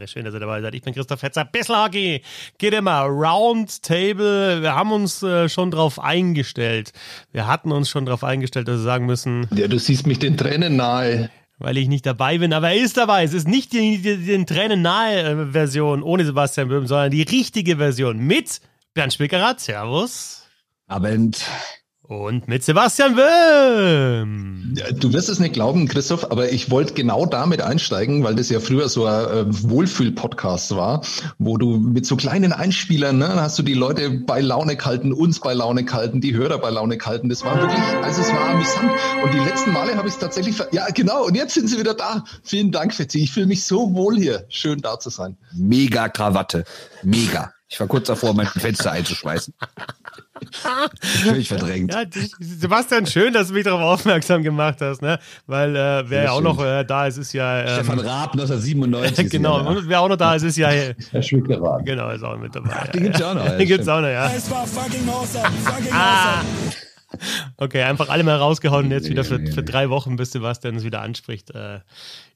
Die Ehre. Schön, dass ihr dabei seid. Ich bin Christoph Hetzer. Hockey. Geht immer. Roundtable. Wir haben uns äh, schon drauf eingestellt. Wir hatten uns schon drauf eingestellt, dass wir sagen müssen. Ja, du siehst mich den Tränen nahe weil ich nicht dabei bin, aber er ist dabei. Es ist nicht die, die, die Tränen nahe äh, Version ohne Sebastian Böhm, sondern die richtige Version mit Bernd Spickerath. Servus. Abend. Und mit Sebastian Wöhm. Du wirst es nicht glauben, Christoph, aber ich wollte genau damit einsteigen, weil das ja früher so ein äh, Wohlfühl-Podcast war, wo du mit so kleinen Einspielern, ne, hast du die Leute bei Laune gehalten, uns bei Laune gehalten, die Hörer bei Laune gehalten. Das war wirklich, also es war amüsant. Und die letzten Male habe ich es tatsächlich, ja genau, und jetzt sind sie wieder da. Vielen Dank, Fetzi. Ich fühle mich so wohl hier. Schön da zu sein. Mega Krawatte. Mega. Ich war kurz davor, mein Fenster einzuschmeißen. Völlig verdrängt. Ja, Sebastian, schön, dass du mich darauf aufmerksam gemacht hast, ne? Weil äh, wer ja auch noch äh, da ist, ist ja. Ähm, Stefan Raab 1997. genau, und wer auch noch da ist, ist ja. Herr Schwickerath. Genau, ist auch mit dabei. Ach, den gibt's ja auch noch. den gibt's auch noch, ja. Es war fucking awesome. Fucking ah. Okay, einfach alle mal rausgehauen und jetzt wieder für, für drei Wochen, bis Sebastian es wieder anspricht, äh,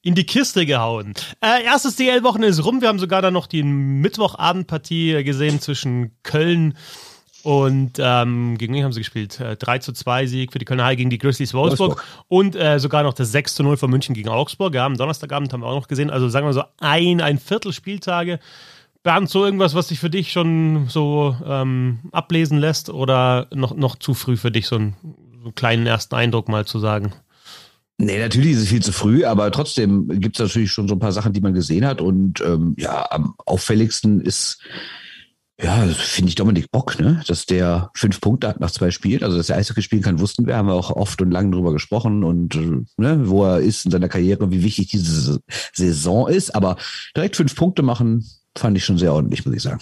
in die Kiste gehauen. Äh, erstes DL-Wochenende ist rum. Wir haben sogar dann noch die Mittwochabendpartie gesehen zwischen Köln und ähm, gegen wen haben sie gespielt? Äh, 3 zu 2 Sieg für die Kölner Haie gegen die Grizzlies Wolfsburg. Wolfsburg. Und äh, sogar noch das 6 zu 0 von München gegen Augsburg. Ja, am Donnerstagabend haben wir auch noch gesehen. Also sagen wir so ein, ein Viertel Spieltage. Bernd, so irgendwas, was sich für dich schon so ähm, ablesen lässt oder noch, noch zu früh für dich, so einen, so einen kleinen ersten Eindruck mal zu sagen? Nee, natürlich ist es viel zu früh, aber trotzdem gibt es natürlich schon so ein paar Sachen, die man gesehen hat. Und ähm, ja, am auffälligsten ist, ja, finde ich Dominik Bock, ne? Dass der fünf Punkte hat nach zwei Spielen. Also, dass er Eishockey spielen kann, wussten wir, haben wir auch oft und lang drüber gesprochen und ne, wo er ist in seiner Karriere, wie wichtig diese Saison ist. Aber direkt fünf Punkte machen, fand ich schon sehr ordentlich, muss ich sagen.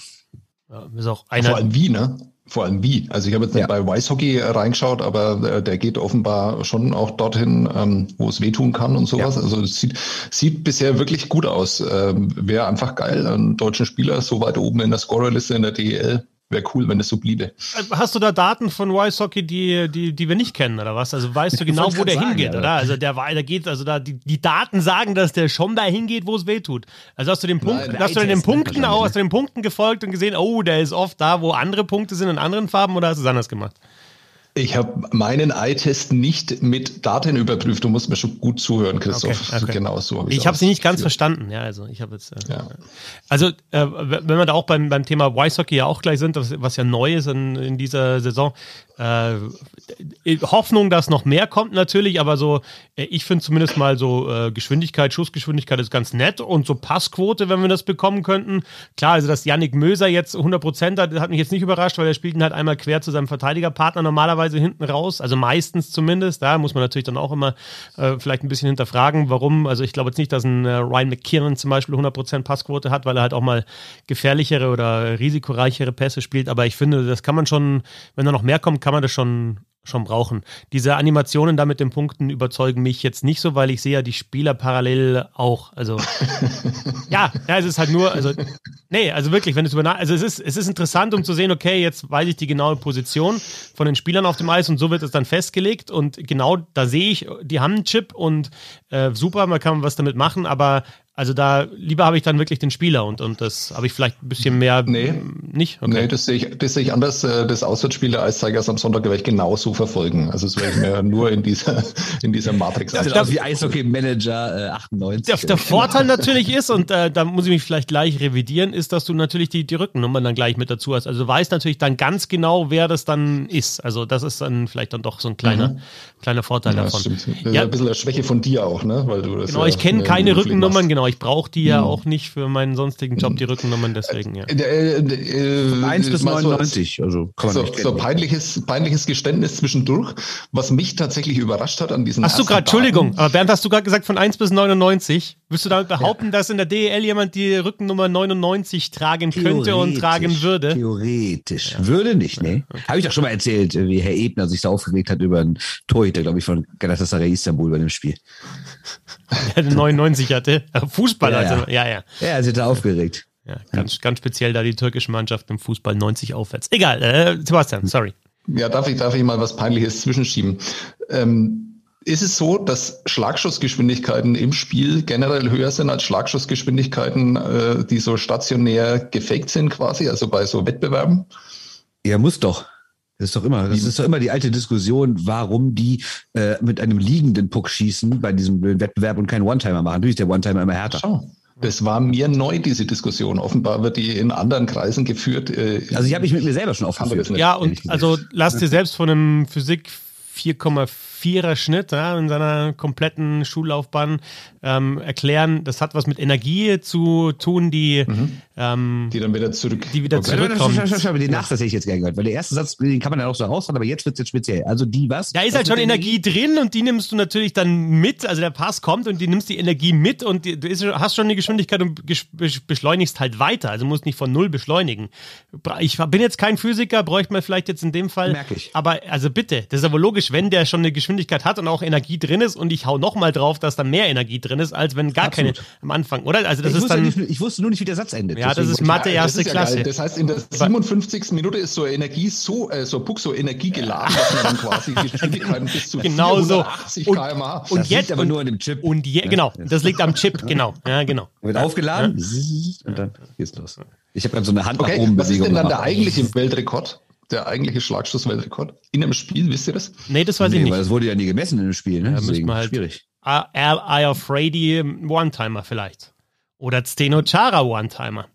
Ja, ist auch einer Vor allem wie, ne? Vor allem wie. Also ich habe jetzt nicht ja. bei Weißhockey reingeschaut, aber äh, der geht offenbar schon auch dorthin, ähm, wo es wehtun kann und sowas. Ja. Also es sieht, sieht bisher wirklich gut aus. Ähm, Wäre einfach geil, einen deutschen Spieler so weit oben in der Scorerliste in der DEL wäre cool, wenn es so bliebe. Hast du da Daten von Rice Hockey, die, die, die wir nicht kennen, oder was? Also weißt du genau, wo der sagen, hingeht, oder? Also der, der geht, also da, die, die Daten sagen, dass der schon da hingeht, wo es weh tut. Also hast du den Punkt, Nein, hast du den Punkten auch, hast du den Punkten gefolgt und gesehen, oh, der ist oft da, wo andere Punkte sind in anderen Farben, oder hast du es anders gemacht? Ich habe meinen Eye-Test nicht mit Daten überprüft. Du musst mir schon gut zuhören, Christoph. Okay, okay. Genau so. Hab ich habe sie nicht ganz verstanden. Ja, also ich habe jetzt. Äh, ja. Also äh, wenn wir da auch beim, beim Thema Hockey ja auch gleich sind, was, was ja neu ist in, in dieser Saison, äh, Hoffnung, dass noch mehr kommt natürlich, aber so, äh, ich finde zumindest mal so äh, Geschwindigkeit, Schussgeschwindigkeit ist ganz nett und so Passquote, wenn wir das bekommen könnten. Klar, also dass Yannick Möser jetzt 100% hat, hat mich jetzt nicht überrascht, weil er spielt ihn halt einmal quer zu seinem Verteidigerpartner normalerweise hinten raus, also meistens zumindest. Da muss man natürlich dann auch immer äh, vielleicht ein bisschen hinterfragen, warum. Also ich glaube jetzt nicht, dass ein äh, Ryan McKinnon zum Beispiel 100% Passquote hat, weil er halt auch mal gefährlichere oder risikoreichere Pässe spielt, aber ich finde, das kann man schon, wenn da noch mehr kommt, kann man das schon, schon brauchen. Diese Animationen da mit den Punkten überzeugen mich jetzt nicht so, weil ich sehe ja die Spieler parallel auch. Also ja, ja, es ist halt nur, also nee, also wirklich, wenn es über, also es ist, es ist interessant, um zu sehen, okay, jetzt weiß ich die genaue Position von den Spielern auf dem Eis und so wird es dann festgelegt und genau da sehe ich, die haben einen Chip und äh, super, man kann was damit machen, aber also da lieber habe ich dann wirklich den Spieler und, und das habe ich vielleicht ein bisschen mehr nee, nicht. Okay. Nee, das sehe ich, das sehe ich anders. Äh, das Auswärtsspiel der Eiszeigers am Sonntag werde ich genauso verfolgen. Also das werde ich mir nur in dieser, in dieser Matrix Das ist wie Eishockey-Manager äh, 98. Der, der Vorteil natürlich ist, und äh, da muss ich mich vielleicht gleich revidieren, ist, dass du natürlich die, die Rückennummern dann gleich mit dazu hast. Also du weißt natürlich dann ganz genau, wer das dann ist. Also das ist dann vielleicht dann doch so ein kleiner, mhm. Kleiner Vorteil ja, davon. Stimmt. Das ja. ist ein bisschen eine Schwäche von dir auch, ne? Weil du das genau, ja ich kenne keine Rückennummern, genau ich brauche die ja hm. auch nicht für meinen sonstigen Job, die Rückennummern, deswegen, ja. Äh, äh, Von 1 bis 99, so, also kann man so, nicht so peinliches, peinliches Geständnis zwischendurch, was mich tatsächlich überrascht hat an diesen Hast du gerade, Entschuldigung, aber Bernd, hast du gerade gesagt von 1 bis 99? Willst du damit behaupten, ja. dass in der DEL jemand die Rückennummer 99 tragen könnte und tragen würde? Theoretisch. Ja. Würde nicht, ne? Okay. Habe ich doch schon mal erzählt, wie Herr Ebner sich da aufgeregt hat über einen Torhüter, glaube ich, von Galatasaray Istanbul bei dem Spiel. Der 99 hatte. Fußball, ja, also, ja, ja. Ja, er sich da aufgeregt. Ja, ganz, ganz speziell da die türkische Mannschaft im Fußball 90 aufwärts. Egal, äh, Sebastian, sorry. Ja, darf ich, darf ich mal was Peinliches zwischenschieben? Ähm, ist es so, dass Schlagschussgeschwindigkeiten im Spiel generell höher sind als Schlagschussgeschwindigkeiten, äh, die so stationär gefaked sind quasi, also bei so Wettbewerben? Ja, muss doch. Das ist doch immer, das ist doch immer die alte Diskussion, warum die äh, mit einem liegenden Puck schießen bei diesem Wettbewerb und keinen One-Timer machen. Natürlich ist der One-Timer immer härter. Schau. Das war mir neu, diese Diskussion. Offenbar wird die in anderen Kreisen geführt. Äh, also ich habe mich mit mir selber schon aufgeführt. Ja, und also lass dir selbst von einem Physik 4,4er Schnitt ja, in seiner kompletten Schullaufbahn ähm, erklären. Das hat was mit Energie zu tun, die, mhm. ähm, die dann wieder zurück, die wieder okay. zurückkommen. Schau, schau, schau, den Nachsatz hätte ich jetzt gerne gehört, weil der erste Satz, den kann man ja auch so raushauen, aber jetzt wird es jetzt speziell. Also die was? Da ist halt schon Energie, drin und die nimmst du natürlich dann mit. Also der Pass kommt und die nimmst die Energie mit und die, du ist, hast schon die Geschwindigkeit und beschleunigst halt weiter. Also musst nicht von null beschleunigen. Ich bin jetzt kein Physiker, bräuchte man vielleicht jetzt in dem Fall. Merke ich. Aber also bitte, das ist aber logisch, wenn der schon eine Geschwindigkeit hat und auch Energie drin ist und ich hau nochmal drauf, dass da mehr Energie drin ist, als wenn gar Absolut. keine am Anfang, oder? Also das ich ist dann. Nicht, ich wusste nur nicht, wie der Satz endet. Ja, das ist Mathe erste ja Klasse. Geil. Das heißt, in der 57. Minute ist so Energie so, äh, so Puck so energiegeladen, dass man dann quasi Geschwindigkeiten bis zu genau 480 so. km/h. Und, und jetzt aber nur an dem Chip. Und je, genau, das liegt am Chip, genau. Ja, genau. Wird aufgeladen ja. und dann geht's los. Ich habe gerade so eine Hand okay, nach oben Was ist denn dann der eigentliche Weltrekord? Der eigentliche Schlagschussweltrekord in einem Spiel, wisst ihr das? Nee, das weiß nee, ich nicht. Weil das wurde ja nie gemessen in einem Spiel, ne? Da müssen wir halt schwierig. Eye of Freddy One-Timer vielleicht. Oder Steno Chara One-Timer.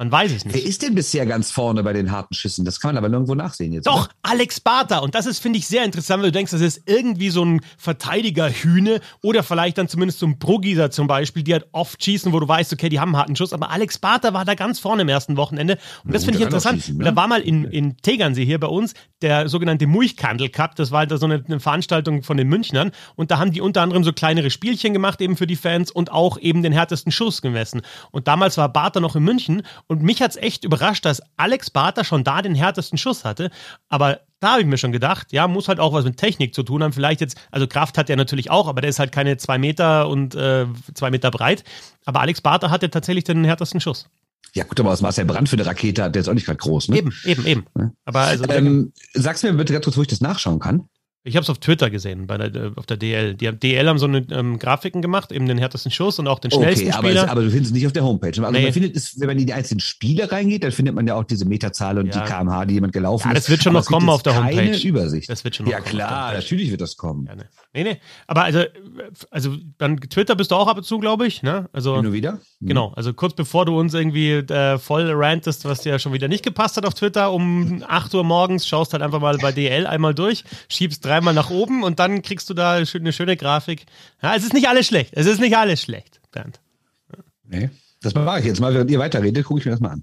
Man weiß es nicht. Wer ist denn bisher ganz vorne bei den harten Schüssen? Das kann man aber nirgendwo nachsehen jetzt. Doch, oder? Alex Barter. Und das ist, finde ich, sehr interessant, weil du denkst, das ist irgendwie so ein Verteidiger-Hühne oder vielleicht dann zumindest so ein Progieser zum Beispiel, die halt oft schießen, wo du weißt, okay, die haben einen harten Schuss. Aber Alex Barter war da ganz vorne im ersten Wochenende. Und das finde ich interessant. Schießen, ne? Da war mal in, in Tegernsee hier bei uns der sogenannte Mulchkandel Cup. Das war halt so eine, eine Veranstaltung von den Münchnern. Und da haben die unter anderem so kleinere Spielchen gemacht, eben für die Fans und auch eben den härtesten Schuss gemessen. Und damals war Barter noch in München und mich hat es echt überrascht, dass Alex Barter schon da den härtesten Schuss hatte. Aber da habe ich mir schon gedacht, ja, muss halt auch was mit Technik zu tun haben. Vielleicht jetzt, also Kraft hat er natürlich auch, aber der ist halt keine zwei Meter und äh, zwei Meter breit. Aber Alex Barter hatte tatsächlich den härtesten Schuss. Ja, gut, aber was Marcel Brand für eine Rakete hat, der ist auch nicht gerade groß, ne? Eben, eben, eben. Aber also, ähm, sagst mir bitte ganz kurz, wo ich das nachschauen kann. Ich habe es auf Twitter gesehen, bei der, äh, auf der DL. Die DL haben so eine ähm, Grafiken gemacht, eben den härtesten Schuss und auch den schnellsten okay, aber Spieler. Es, aber du findest es nicht auf der Homepage. Also nee. man findet es, wenn man in die einzelnen Spiele reingeht, dann findet man ja auch diese Meterzahl und ja. die kmh, die jemand gelaufen ja, das wird schon noch kommen auf der Homepage. Keine Übersicht. Das wird schon noch ja, kommen. Ja klar, natürlich wird das kommen. Ja, ne. Nee, nee. Aber also, also dann Twitter bist du auch ab und zu, glaube ich. Ne? Also, Hin wieder? Mhm. Genau. Also kurz bevor du uns irgendwie äh, voll rantest, was dir ja schon wieder nicht gepasst hat auf Twitter, um 8 Uhr morgens, schaust halt einfach mal bei DL einmal durch, schiebst dreimal nach oben und dann kriegst du da eine schöne Grafik. Ja, es ist nicht alles schlecht. Es ist nicht alles schlecht, Bernd. Nee. Das mache ich jetzt mal, während ihr weiterredet, gucke ich mir das mal an.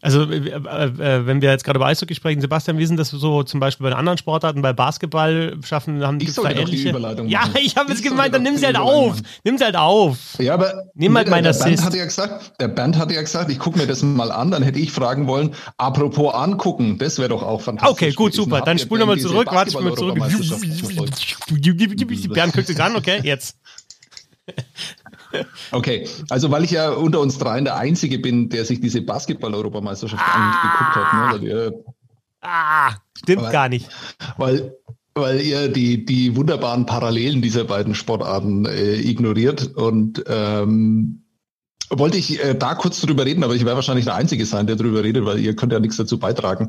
Also, äh, äh, wenn wir jetzt gerade über Eishockey sprechen, Sebastian, wie sind das so zum Beispiel bei den anderen Sportarten, bei Basketball schaffen, haben die da ähnliche? Überleitung ja, ich habe jetzt gemeint, dann nimm sie halt auf. Nimm sie halt auf. Ja, aber nimm halt meinen Assist. Bernd hatte ja gesagt, der Bernd hatte ja gesagt, ich gucke mir das mal an, dann hätte ich fragen wollen, apropos angucken, das wäre doch auch fantastisch. Okay, gut, super. Dann spul nochmal zurück, warte ich mal zurück. Bernd guckt sich an, okay, jetzt. Okay, also weil ich ja unter uns dreien der Einzige bin, der sich diese Basketball-Europameisterschaft ah, angeguckt hat. Ne? Ihr, ah, stimmt weil, gar nicht. Weil, weil ihr die, die wunderbaren Parallelen dieser beiden Sportarten äh, ignoriert und ähm, wollte ich äh, da kurz drüber reden, aber ich werde wahrscheinlich der Einzige sein, der drüber redet, weil ihr könnt ja nichts dazu beitragen.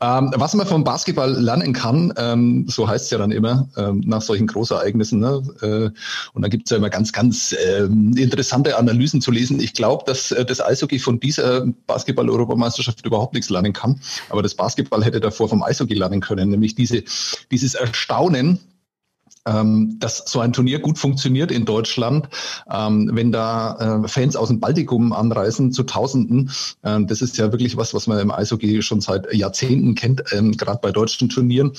Ähm, was man vom Basketball lernen kann, ähm, so heißt es ja dann immer ähm, nach solchen Großereignissen. Ne? Äh, und da gibt es ja immer ganz, ganz ähm, interessante Analysen zu lesen. Ich glaube, dass äh, das Eishockey von dieser Basketball-Europameisterschaft überhaupt nichts lernen kann. Aber das Basketball hätte davor vom Eishockey lernen können, nämlich diese, dieses Erstaunen, ähm, dass so ein Turnier gut funktioniert in Deutschland, ähm, wenn da äh, Fans aus dem Baltikum anreisen zu Tausenden. Ähm, das ist ja wirklich was, was man im Eishockey schon seit Jahrzehnten kennt, ähm, gerade bei deutschen Turnieren.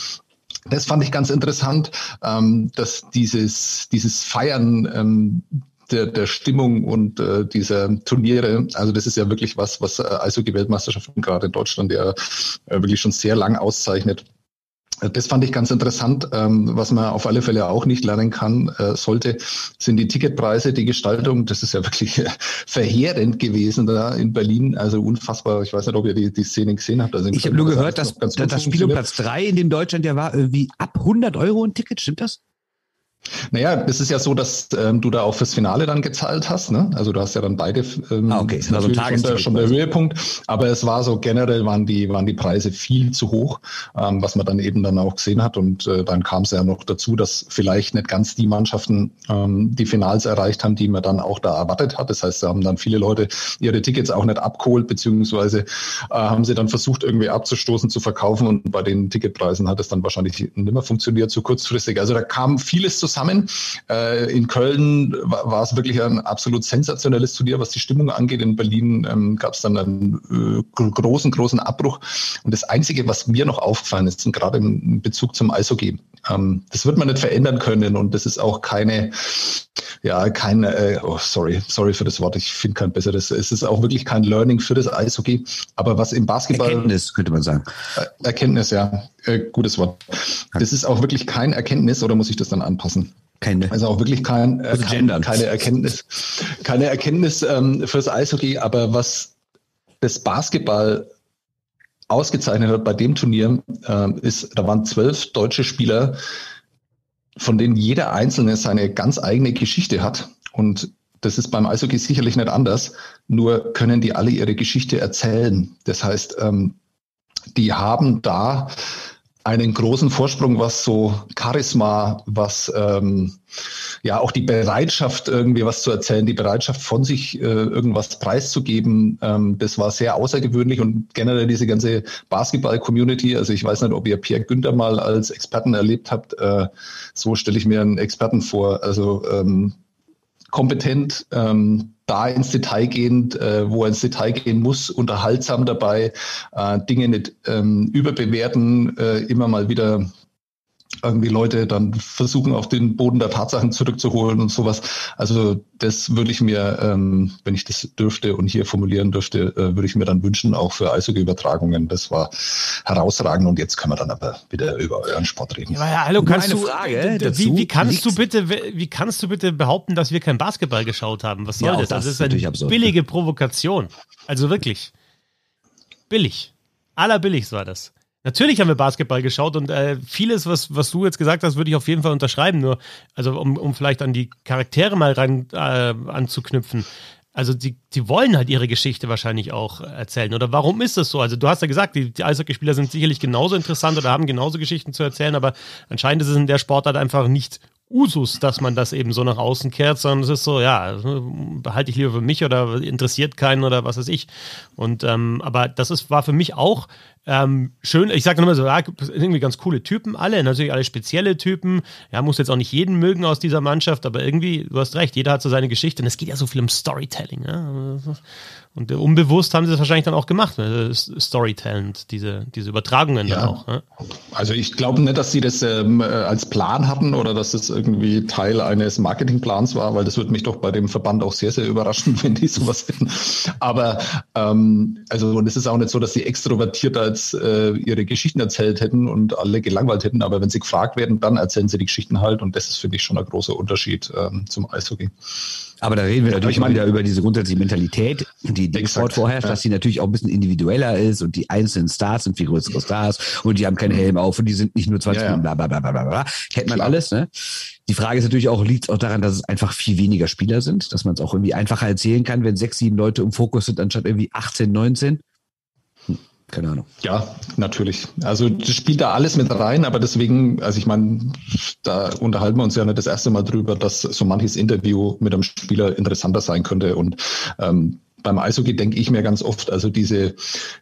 Das fand ich ganz interessant, ähm, dass dieses, dieses Feiern ähm, der, der Stimmung und äh, dieser Turniere, also das ist ja wirklich was, was äh, Eishockey-Weltmeisterschaften gerade in Deutschland ja äh, wirklich schon sehr lang auszeichnet. Das fand ich ganz interessant. Ähm, was man auf alle Fälle auch nicht lernen kann, äh, sollte, sind die Ticketpreise, die Gestaltung. Das ist ja wirklich verheerend gewesen da in Berlin. Also unfassbar. Ich weiß nicht, ob ihr die, die Szene gesehen habt. Also ich habe nur gehört, dass, dass das Spiel um Platz drei, in dem Deutschland ja war, irgendwie ab 100 Euro ein Ticket. Stimmt das? Naja, es ist ja so, dass ähm, du da auch fürs Finale dann gezahlt hast. Ne? Also du hast ja dann beide. Ähm, ah, okay, also schon, der, schon der Höhepunkt. Aber es war so generell waren die waren die Preise viel zu hoch, ähm, was man dann eben dann auch gesehen hat. Und äh, dann kam es ja noch dazu, dass vielleicht nicht ganz die Mannschaften ähm, die Finals erreicht haben, die man dann auch da erwartet hat. Das heißt, da haben dann viele Leute ihre Tickets auch nicht abgeholt, beziehungsweise äh, haben sie dann versucht irgendwie abzustoßen, zu verkaufen. Und bei den Ticketpreisen hat es dann wahrscheinlich nicht mehr funktioniert, zu kurzfristig. Also da kam vieles zusammen zusammen. Äh, in Köln war, war, es wirklich ein absolut sensationelles Turnier, was die Stimmung angeht. In Berlin ähm, gab es dann einen äh, großen, großen Abbruch. Und das Einzige, was mir noch aufgefallen ist, und gerade im Bezug zum Eishockey, ähm, das wird man nicht verändern können und das ist auch keine, ja, kein, äh, oh, sorry, sorry für das Wort, ich finde kein besseres. Es ist auch wirklich kein Learning für das Eishockey. Aber was im Basketball. Erkenntnis, könnte man sagen. Äh, Erkenntnis, ja, äh, gutes Wort. Das ist auch wirklich kein Erkenntnis oder muss ich das dann anpassen? Keine. Also auch wirklich kein, äh, kein keine Erkenntnis, keine Erkenntnis ähm, fürs Eishockey, aber was das Basketball ausgezeichnet hat bei dem Turnier, äh, ist, da waren zwölf deutsche Spieler, von denen jeder einzelne seine ganz eigene Geschichte hat. Und das ist beim Eishockey sicherlich nicht anders, nur können die alle ihre Geschichte erzählen. Das heißt, ähm, die haben da einen großen Vorsprung, was so Charisma, was ähm, ja auch die Bereitschaft, irgendwie was zu erzählen, die Bereitschaft von sich äh, irgendwas preiszugeben, ähm, das war sehr außergewöhnlich und generell diese ganze Basketball-Community, also ich weiß nicht, ob ihr Pierre Günther mal als Experten erlebt habt, äh, so stelle ich mir einen Experten vor, also ähm, kompetent, ähm, da ins Detail gehend, äh, wo er ins Detail gehen muss, unterhaltsam dabei, äh, Dinge nicht ähm, überbewerten, äh, immer mal wieder irgendwie Leute dann versuchen, auf den Boden der Tatsachen zurückzuholen und sowas. Also das würde ich mir, ähm, wenn ich das dürfte und hier formulieren dürfte, äh, würde ich mir dann wünschen, auch für Eishockey-Übertragungen. Das war herausragend und jetzt können wir dann aber wieder über euren Sport reden. Ja, ja hallo, kannst du, Frage dazu, wie, wie kannst du bitte, wie kannst du bitte behaupten, dass wir kein Basketball geschaut haben? Was soll ja, das? das? Das ist eine absurd. billige Provokation. Also wirklich. Billig. Allerbilligst war das. Natürlich haben wir Basketball geschaut und äh, vieles, was, was du jetzt gesagt hast, würde ich auf jeden Fall unterschreiben. Nur, also um, um vielleicht an die Charaktere mal rein äh, anzuknüpfen. Also die, die wollen halt ihre Geschichte wahrscheinlich auch erzählen. Oder warum ist das so? Also du hast ja gesagt, die, die Eishockeyspieler sind sicherlich genauso interessant oder haben genauso Geschichten zu erzählen, aber anscheinend ist es in der Sportart einfach nicht Usus, dass man das eben so nach außen kehrt, sondern es ist so, ja, behalte ich lieber für mich oder interessiert keinen oder was weiß ich. Und ähm, aber das ist, war für mich auch ähm, schön, ich sage immer so, ja, irgendwie ganz coole Typen, alle, natürlich alle spezielle Typen. Ja, muss jetzt auch nicht jeden mögen aus dieser Mannschaft, aber irgendwie, du hast recht, jeder hat so seine Geschichte und es geht ja so viel um Storytelling. Ja? Und unbewusst haben sie das wahrscheinlich dann auch gemacht, ne? Storytelling, diese, diese Übertragungen ja. dann auch. Ne? Also ich glaube nicht, dass sie das ähm, äh, als Plan hatten oder dass das irgendwie Teil eines Marketingplans war, weil das würde mich doch bei dem Verband auch sehr, sehr überraschen, wenn die sowas hätten. Aber ähm, also und es ist auch nicht so, dass sie extrovertiert als äh, ihre Geschichten erzählt hätten und alle gelangweilt hätten, aber wenn sie gefragt werden, dann erzählen sie die Geschichten halt und das ist, finde ich, schon ein großer Unterschied ähm, zum Eishockey. Aber da reden wir natürlich mal wieder über diese grundsätzliche Mentalität, die dem Sport vorherrscht, ja. dass die natürlich auch ein bisschen individueller ist und die einzelnen Stars sind viel größere Stars und die haben keinen Helm auf und die sind nicht nur 20 ja, ja. bla bla bla bla bla. Kennt man Klar. alles, ne? Die Frage ist natürlich auch, liegt es auch daran, dass es einfach viel weniger Spieler sind, dass man es auch irgendwie einfacher erzählen kann, wenn sechs, sieben Leute im Fokus sind, anstatt irgendwie 18, 19? Keine Ahnung. Ja, natürlich. Also das spielt da alles mit rein, aber deswegen, also ich meine, da unterhalten wir uns ja nicht das erste Mal drüber, dass so manches Interview mit einem Spieler interessanter sein könnte. Und ähm, beim Eishockey denke ich mir ganz oft, also diese,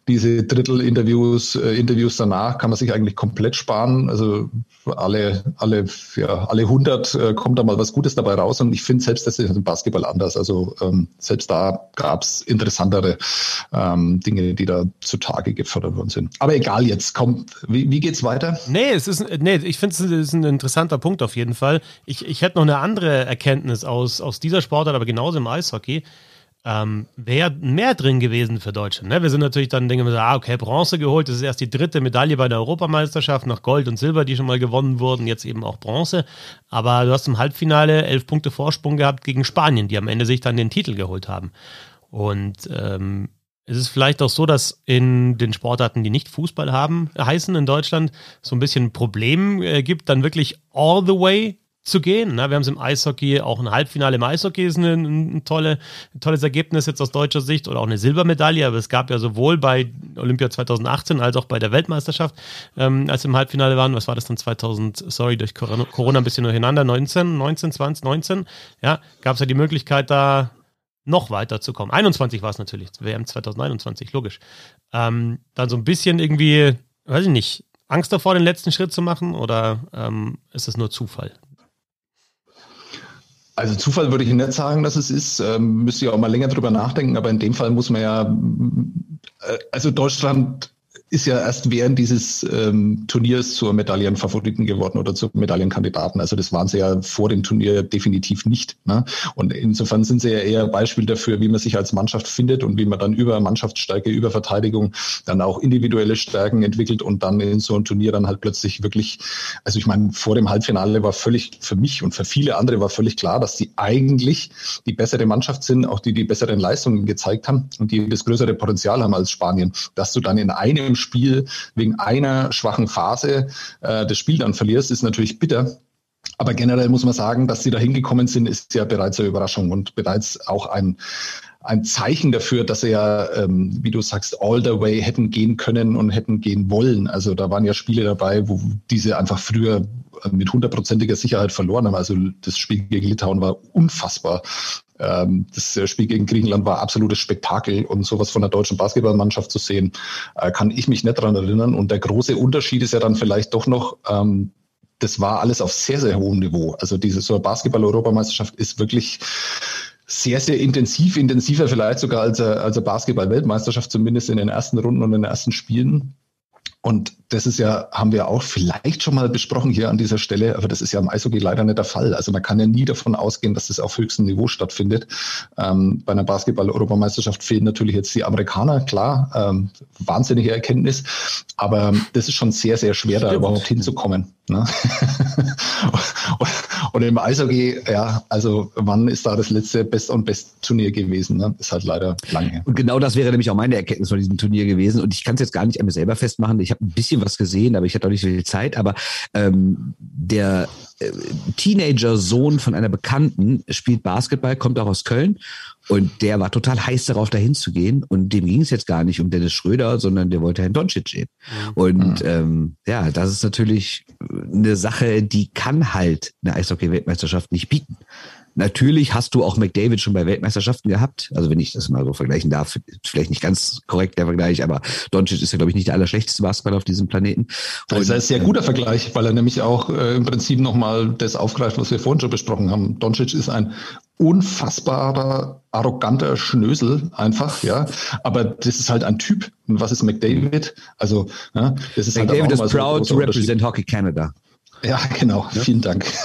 diese Drittel-Interviews, äh, Interviews danach kann man sich eigentlich komplett sparen. Also alle, alle, ja, alle 100 äh, kommt da mal was Gutes dabei raus. Und ich finde selbst, das ist im Basketball anders. Also ähm, selbst da gab es interessantere ähm, Dinge, die da zutage gefördert worden sind. Aber egal jetzt, komm, wie, wie geht's weiter? Nee, es ist, nee, ich finde es ist ein interessanter Punkt auf jeden Fall. Ich, ich hätte noch eine andere Erkenntnis aus, aus dieser Sportart, aber genauso im Eishockey ähm, wäre mehr drin gewesen für Deutschland. Ne? Wir sind natürlich dann, denken wir, ah, okay, Bronze geholt, das ist erst die dritte Medaille bei der Europameisterschaft, nach Gold und Silber, die schon mal gewonnen wurden, jetzt eben auch Bronze. Aber du hast im Halbfinale elf Punkte Vorsprung gehabt gegen Spanien, die am Ende sich dann den Titel geholt haben. Und ähm, es ist vielleicht auch so, dass in den Sportarten, die nicht Fußball haben, heißen in Deutschland, so ein bisschen ein Problem äh, gibt, dann wirklich all the way zu gehen. Ne? Wir haben es im Eishockey, auch ein Halbfinale im Eishockey ist ein, ein, tolle, ein tolles Ergebnis jetzt aus deutscher Sicht oder auch eine Silbermedaille, aber es gab ja sowohl bei Olympia 2018 als auch bei der Weltmeisterschaft, ähm, als wir im Halbfinale waren, was war das dann 2000, sorry, durch Corona, Corona ein bisschen durcheinander, 19, 19, 20, 19, ja, gab es ja die Möglichkeit da noch weiter zu kommen. 21 war es natürlich, WM 2021, logisch. Ähm, dann so ein bisschen irgendwie, weiß ich nicht, Angst davor, den letzten Schritt zu machen oder ähm, ist es nur Zufall? Also Zufall würde ich nicht sagen, dass es ist. Ähm, müsste ja auch mal länger drüber nachdenken, aber in dem Fall muss man ja, äh, also Deutschland ist ja erst während dieses ähm, Turniers zur Medaillenfavoriten geworden oder zur Medaillenkandidaten. Also das waren sie ja vor dem Turnier definitiv nicht. Ne? Und insofern sind sie ja eher Beispiel dafür, wie man sich als Mannschaft findet und wie man dann über Mannschaftsstärke, über Verteidigung dann auch individuelle Stärken entwickelt und dann in so einem Turnier dann halt plötzlich wirklich, also ich meine, vor dem Halbfinale war völlig für mich und für viele andere war völlig klar, dass die eigentlich die bessere Mannschaft sind, auch die die besseren Leistungen gezeigt haben und die das größere Potenzial haben als Spanien, dass du dann in einem Spiel wegen einer schwachen Phase äh, das Spiel dann verlierst, ist natürlich bitter. Aber generell muss man sagen, dass sie da hingekommen sind, ist ja bereits eine Überraschung und bereits auch ein, ein Zeichen dafür, dass sie ja, ähm, wie du sagst, all the way hätten gehen können und hätten gehen wollen. Also da waren ja Spiele dabei, wo diese einfach früher mit hundertprozentiger Sicherheit verloren haben. Also das Spiel gegen Litauen war unfassbar. Ähm, das Spiel gegen Griechenland war absolutes Spektakel und sowas von der deutschen Basketballmannschaft zu sehen, äh, kann ich mich nicht daran erinnern. Und der große Unterschied ist ja dann vielleicht doch noch, ähm, das war alles auf sehr, sehr hohem Niveau. Also diese so Basketball-Europameisterschaft ist wirklich sehr, sehr intensiv, intensiver vielleicht sogar als, als eine Basketball-Weltmeisterschaft, zumindest in den ersten Runden und in den ersten Spielen. Und das ist ja, haben wir auch vielleicht schon mal besprochen hier an dieser Stelle, aber das ist ja im Eishockey leider nicht der Fall. Also man kann ja nie davon ausgehen, dass das auf höchstem Niveau stattfindet. Ähm, bei einer Basketball-Europameisterschaft fehlen natürlich jetzt die Amerikaner, klar, ähm, wahnsinnige Erkenntnis, aber das ist schon sehr, sehr schwer, da überhaupt hinzukommen. Ne? und im Eishockey, ja, also wann ist da das letzte Best- und Best-Turnier gewesen? Ne? Ist halt leider lange her. Und genau das wäre nämlich auch meine Erkenntnis von diesem Turnier gewesen. Und ich kann es jetzt gar nicht an mir selber festmachen. Ich habe ein bisschen was gesehen, aber ich hatte auch nicht so viel Zeit. Aber ähm, der Teenager-Sohn von einer Bekannten spielt Basketball, kommt auch aus Köln und der war total heiß darauf, dahin zu gehen. Und dem ging es jetzt gar nicht um Dennis Schröder, sondern der wollte Herrn Doncic sehen. Mhm. Und mhm. ähm, ja, das ist natürlich eine Sache, die kann halt eine Eishockey-Weltmeisterschaft nicht bieten. Natürlich hast du auch McDavid schon bei Weltmeisterschaften gehabt. Also wenn ich das mal so vergleichen darf, vielleicht nicht ganz korrekt der Vergleich, aber Doncic ist ja, glaube ich, nicht der allerschlechteste Basketballer auf diesem Planeten. Und, das ist ein sehr guter Vergleich, weil er nämlich auch äh, im Prinzip nochmal das aufgreift, was wir vorhin schon besprochen haben. Doncic ist ein unfassbarer, arroganter Schnösel einfach, ja. Aber das ist halt ein Typ. Und was ist McDavid? Also, ja, das ist halt McDavid halt is proud so to represent Hockey Canada. Ja, genau. Ja? Vielen Dank.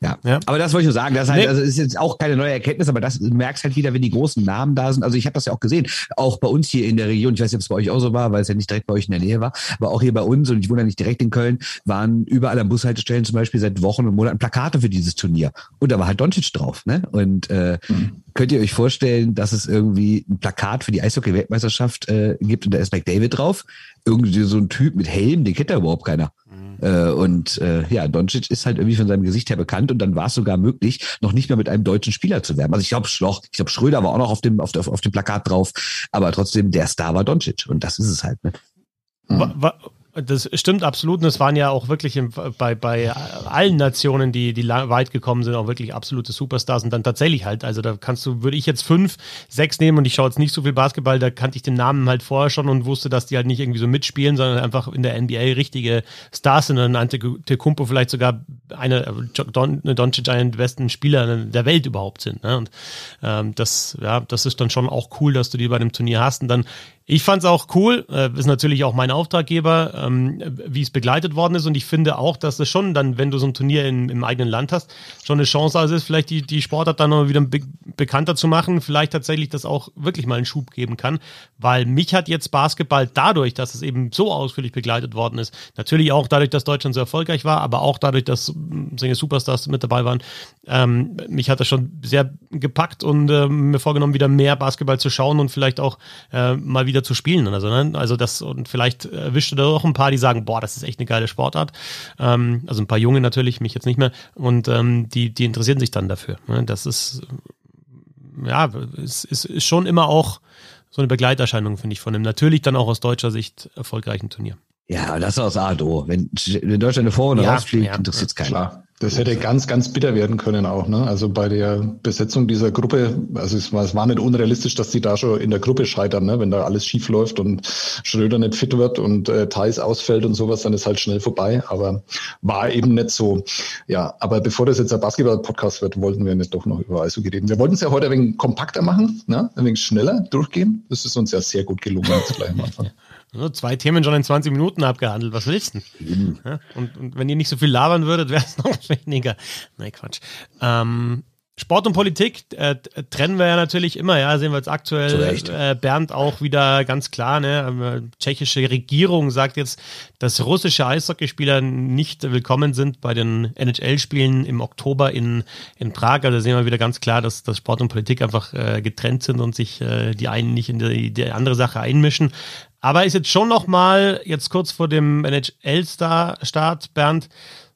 Ja. ja. aber das wollte ich nur sagen. Das, halt, nee. also ist jetzt auch keine neue Erkenntnis, aber das merkst halt wieder, wenn die großen Namen da sind. Also ich habe das ja auch gesehen, auch bei uns hier in der Region. Ich weiß nicht, ob es bei euch auch so war, weil es ja nicht direkt bei euch in der Nähe war, aber auch hier bei uns und ich wohne ja nicht direkt in Köln, waren überall an Bushaltestellen zum Beispiel seit Wochen und Monaten Plakate für dieses Turnier und da war halt Doncic drauf. Ne? Und äh, mhm. könnt ihr euch vorstellen, dass es irgendwie ein Plakat für die Eishockey-Weltmeisterschaft äh, gibt und da ist McDavid drauf? Irgendwie so ein Typ mit Helm, den kennt ja überhaupt keiner. Äh, und äh, ja, Doncic ist halt irgendwie von seinem Gesicht her bekannt und dann war es sogar möglich, noch nicht mehr mit einem deutschen Spieler zu werben. Also ich glaube, Schloch, ich glaube, Schröder war auch noch auf dem, auf, auf, dem Plakat drauf, aber trotzdem, der Star war Doncic und das ist es halt. Ne? Mhm. Das stimmt absolut. Und es waren ja auch wirklich im, bei, bei allen Nationen, die, die weit gekommen sind, auch wirklich absolute Superstars. Und dann tatsächlich halt, also da kannst du, würde ich jetzt fünf, sechs nehmen und ich schaue jetzt nicht so viel Basketball, da kannte ich den Namen halt vorher schon und wusste, dass die halt nicht irgendwie so mitspielen, sondern einfach in der NBA richtige Stars sind. Und Kumpo vielleicht sogar eine, Don, Doncic der besten Spieler der Welt überhaupt sind. Ne? Und ähm, das, ja, das ist dann schon auch cool, dass du die bei dem Turnier hast. Und dann ich fand es auch cool, äh, ist natürlich auch mein Auftraggeber, ähm, wie es begleitet worden ist. Und ich finde auch, dass es schon dann, wenn du so ein Turnier in, im eigenen Land hast, schon eine Chance also ist, vielleicht die, die Sportart dann noch wieder be bekannter zu machen, vielleicht tatsächlich das auch wirklich mal einen Schub geben kann. Weil mich hat jetzt Basketball dadurch, dass es eben so ausführlich begleitet worden ist, natürlich auch dadurch, dass Deutschland so erfolgreich war, aber auch dadurch, dass solche Superstars mit dabei waren, ähm, mich hat das schon sehr gepackt und äh, mir vorgenommen, wieder mehr Basketball zu schauen und vielleicht auch äh, mal wieder wieder zu spielen. Also, ne? also das, und vielleicht erwischt du da auch ein paar, die sagen, boah, das ist echt eine geile Sportart. Ähm, also ein paar Junge natürlich, mich jetzt nicht mehr. Und ähm, die, die interessieren sich dann dafür. Ne? Das ist, ja, es ist, ist schon immer auch so eine Begleiterscheinung, finde ich, von einem natürlich dann auch aus deutscher Sicht erfolgreichen Turnier. Ja, das ist aus ADO. Wenn, wenn Deutschland eine Vor- und ja, rausfliegt, ja, interessiert es keinen. Klar. Das hätte ganz, ganz bitter werden können auch. Ne? Also bei der Besetzung dieser Gruppe, also es war, es war nicht unrealistisch, dass die da schon in der Gruppe scheitern, ne? wenn da alles schief läuft und Schröder nicht fit wird und äh, Thais ausfällt und sowas, dann ist halt schnell vorbei. Aber war eben nicht so. Ja, aber bevor das jetzt ein Basketball-Podcast wird, wollten wir nicht doch noch über Eishockey reden. Wir wollten es ja heute ein wenig kompakter machen, ne? ein wenig schneller durchgehen. Das ist uns ja sehr gut gelungen jetzt gleich am Anfang. Also zwei Themen schon in 20 Minuten abgehandelt. Was willst du denn? Ja, und, und, wenn ihr nicht so viel labern würdet, wäre es noch weniger. Nein, Quatsch. Ähm, Sport und Politik äh, trennen wir ja natürlich immer, ja, sehen wir jetzt aktuell. Äh, Bernd auch wieder ganz klar, ne? Ähm, tschechische Regierung sagt jetzt, dass russische Eishockeyspieler nicht willkommen sind bei den NHL-Spielen im Oktober in, in Prag. Also sehen wir wieder ganz klar, dass, dass Sport und Politik einfach äh, getrennt sind und sich äh, die einen nicht in die, die andere Sache einmischen. Aber ist jetzt schon noch mal, jetzt kurz vor dem NHL-Start, Bernd,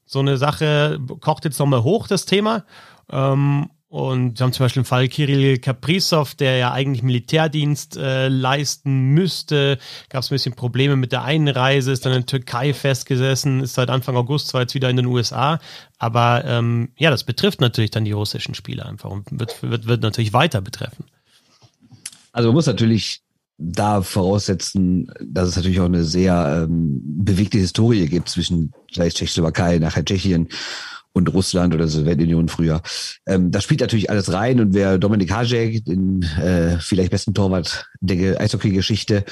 so eine Sache, kocht jetzt noch mal hoch, das Thema. Ähm, und wir haben zum Beispiel den Fall Kirill Kaprizov, der ja eigentlich Militärdienst äh, leisten müsste. Gab es ein bisschen Probleme mit der Einreise, ist dann in der Türkei festgesessen, ist seit Anfang August zwar jetzt wieder in den USA. Aber ähm, ja, das betrifft natürlich dann die russischen Spieler einfach und wird, wird, wird natürlich weiter betreffen. Also man muss natürlich da voraussetzen, dass es natürlich auch eine sehr ähm, bewegte Historie gibt zwischen gleich Tschechoslowakei, nachher Tschechien und Russland oder Sowjetunion früher. Ähm, das spielt natürlich alles rein und wer Dominik Hajek, den äh, vielleicht besten Torwart der Eishockey-Geschichte,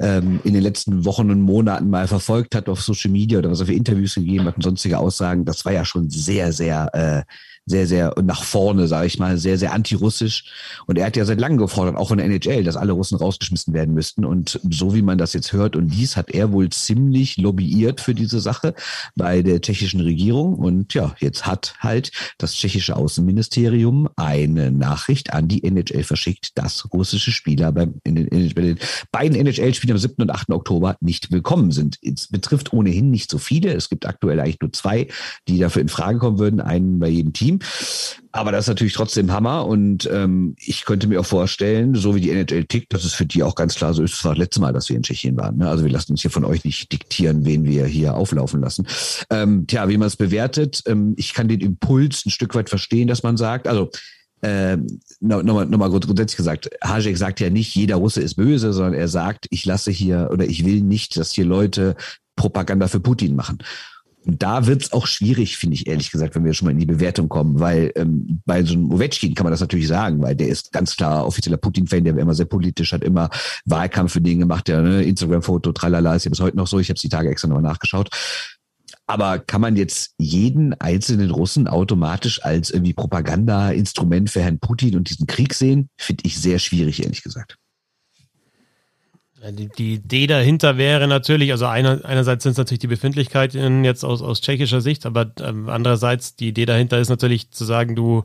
ähm, in den letzten Wochen und Monaten mal verfolgt hat auf Social Media oder was er für Interviews gegeben hat und sonstige Aussagen, das war ja schon sehr, sehr äh, sehr, sehr nach vorne, sage ich mal, sehr, sehr antirussisch. Und er hat ja seit langem gefordert, auch von der NHL, dass alle Russen rausgeschmissen werden müssten. Und so wie man das jetzt hört und dies, hat er wohl ziemlich lobbyiert für diese Sache bei der tschechischen Regierung. Und ja, jetzt hat halt das tschechische Außenministerium eine Nachricht an die NHL verschickt, dass russische Spieler beim, in den, in den beiden NHL-Spielen am 7. und 8. Oktober nicht willkommen sind. Es betrifft ohnehin nicht so viele. Es gibt aktuell eigentlich nur zwei, die dafür in Frage kommen würden. Einen bei jedem Team. Team. Aber das ist natürlich trotzdem Hammer und ähm, ich könnte mir auch vorstellen, so wie die NHL tickt, dass es für die auch ganz klar so ist. Es war das letzte Mal, dass wir in Tschechien waren. Ne? Also wir lassen uns hier von euch nicht diktieren, wen wir hier auflaufen lassen. Ähm, tja, wie man es bewertet, ähm, ich kann den Impuls ein Stück weit verstehen, dass man sagt, also ähm, nochmal noch mal grundsätzlich gesagt, Hajek sagt ja nicht, jeder Russe ist böse, sondern er sagt, ich lasse hier oder ich will nicht, dass hier Leute Propaganda für Putin machen. Und da wird's auch schwierig, finde ich ehrlich gesagt, wenn wir schon mal in die Bewertung kommen, weil ähm, bei so einem Ovechkin kann man das natürlich sagen, weil der ist ganz klar offizieller Putin-Fan, der war immer sehr politisch, hat immer Wahlkampf für Dinge gemacht, der ne, Instagram-Foto, tralala, ist ja bis heute noch so. Ich habe die Tage extra nochmal nachgeschaut. Aber kann man jetzt jeden einzelnen Russen automatisch als irgendwie Propaganda-Instrument für Herrn Putin und diesen Krieg sehen? Finde ich sehr schwierig, ehrlich gesagt. Die, die Idee dahinter wäre natürlich, also einer, einerseits sind es natürlich die Befindlichkeiten jetzt aus, aus tschechischer Sicht, aber ähm, andererseits die Idee dahinter ist natürlich zu sagen, du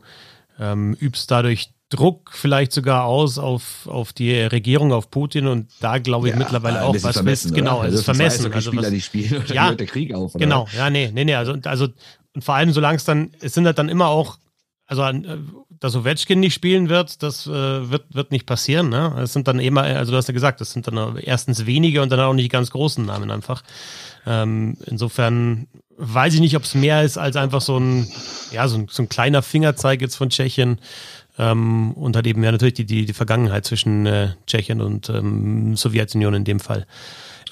ähm, übst dadurch Druck vielleicht sogar aus auf, auf die Regierung, auf Putin und da glaube ich ja, mittlerweile auch, was willst genau, also es ist vermessen. Also Spieler, die spielen, ja, hört der Krieg auf. Oder? Genau, ja, nee, nee, nee, also, also und vor allem solange es dann, es sind halt dann immer auch, also äh, dass Ovechkin nicht spielen wird, das äh, wird, wird nicht passieren. Ne? Es sind dann immer, also du hast ja gesagt, das sind dann erstens wenige und dann auch nicht ganz großen Namen einfach. Ähm, insofern weiß ich nicht, ob es mehr ist als einfach so ein, ja, so ein, so ein kleiner Fingerzeig jetzt von Tschechien. Ähm, und hat eben ja natürlich die, die, die Vergangenheit zwischen äh, Tschechien und ähm, Sowjetunion in dem Fall.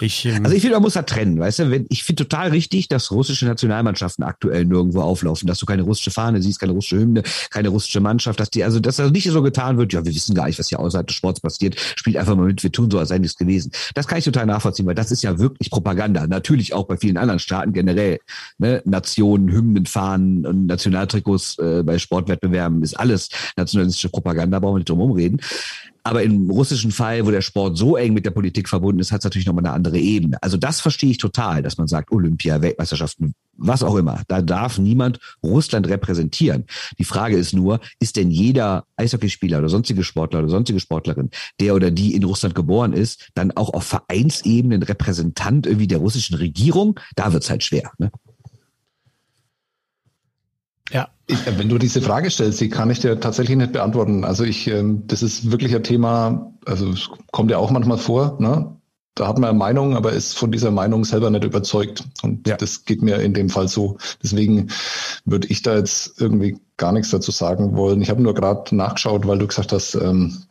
Ich, ähm also ich finde, man muss da trennen, weißt du? Wenn, ich finde total richtig, dass russische Nationalmannschaften aktuell nirgendwo auflaufen, dass du keine russische Fahne siehst, keine russische Hymne, keine russische Mannschaft, dass die, also dass das nicht so getan wird, ja, wir wissen gar nicht, was hier außerhalb des Sports passiert, spielt einfach mal mit, wir tun so, als sei nichts gewesen. Das kann ich total nachvollziehen, weil das ist ja wirklich Propaganda. Natürlich auch bei vielen anderen Staaten generell. Ne? Nationen, Hymnen, Fahnen und Nationaltrikots äh, bei Sportwettbewerben ist alles nationalistische Propaganda, brauchen wir nicht drum rumreden. Aber im russischen Fall, wo der Sport so eng mit der Politik verbunden ist, hat es natürlich nochmal eine andere Ebene. Also das verstehe ich total, dass man sagt, Olympia, Weltmeisterschaften, was auch immer. Da darf niemand Russland repräsentieren. Die Frage ist nur, ist denn jeder Eishockeyspieler oder sonstige Sportler oder sonstige Sportlerin, der oder die in Russland geboren ist, dann auch auf Vereinsebene ein Repräsentant irgendwie der russischen Regierung? Da wird es halt schwer. Ne? Ja. Ich, wenn du diese Frage stellst, die kann ich dir tatsächlich nicht beantworten. Also ich, ähm, das ist wirklich ein Thema, also es kommt ja auch manchmal vor, ne? Da hat man eine Meinung, aber ist von dieser Meinung selber nicht überzeugt. Und ja. das geht mir in dem Fall so. Deswegen würde ich da jetzt irgendwie gar nichts dazu sagen wollen. Ich habe nur gerade nachgeschaut, weil du gesagt hast, ähm,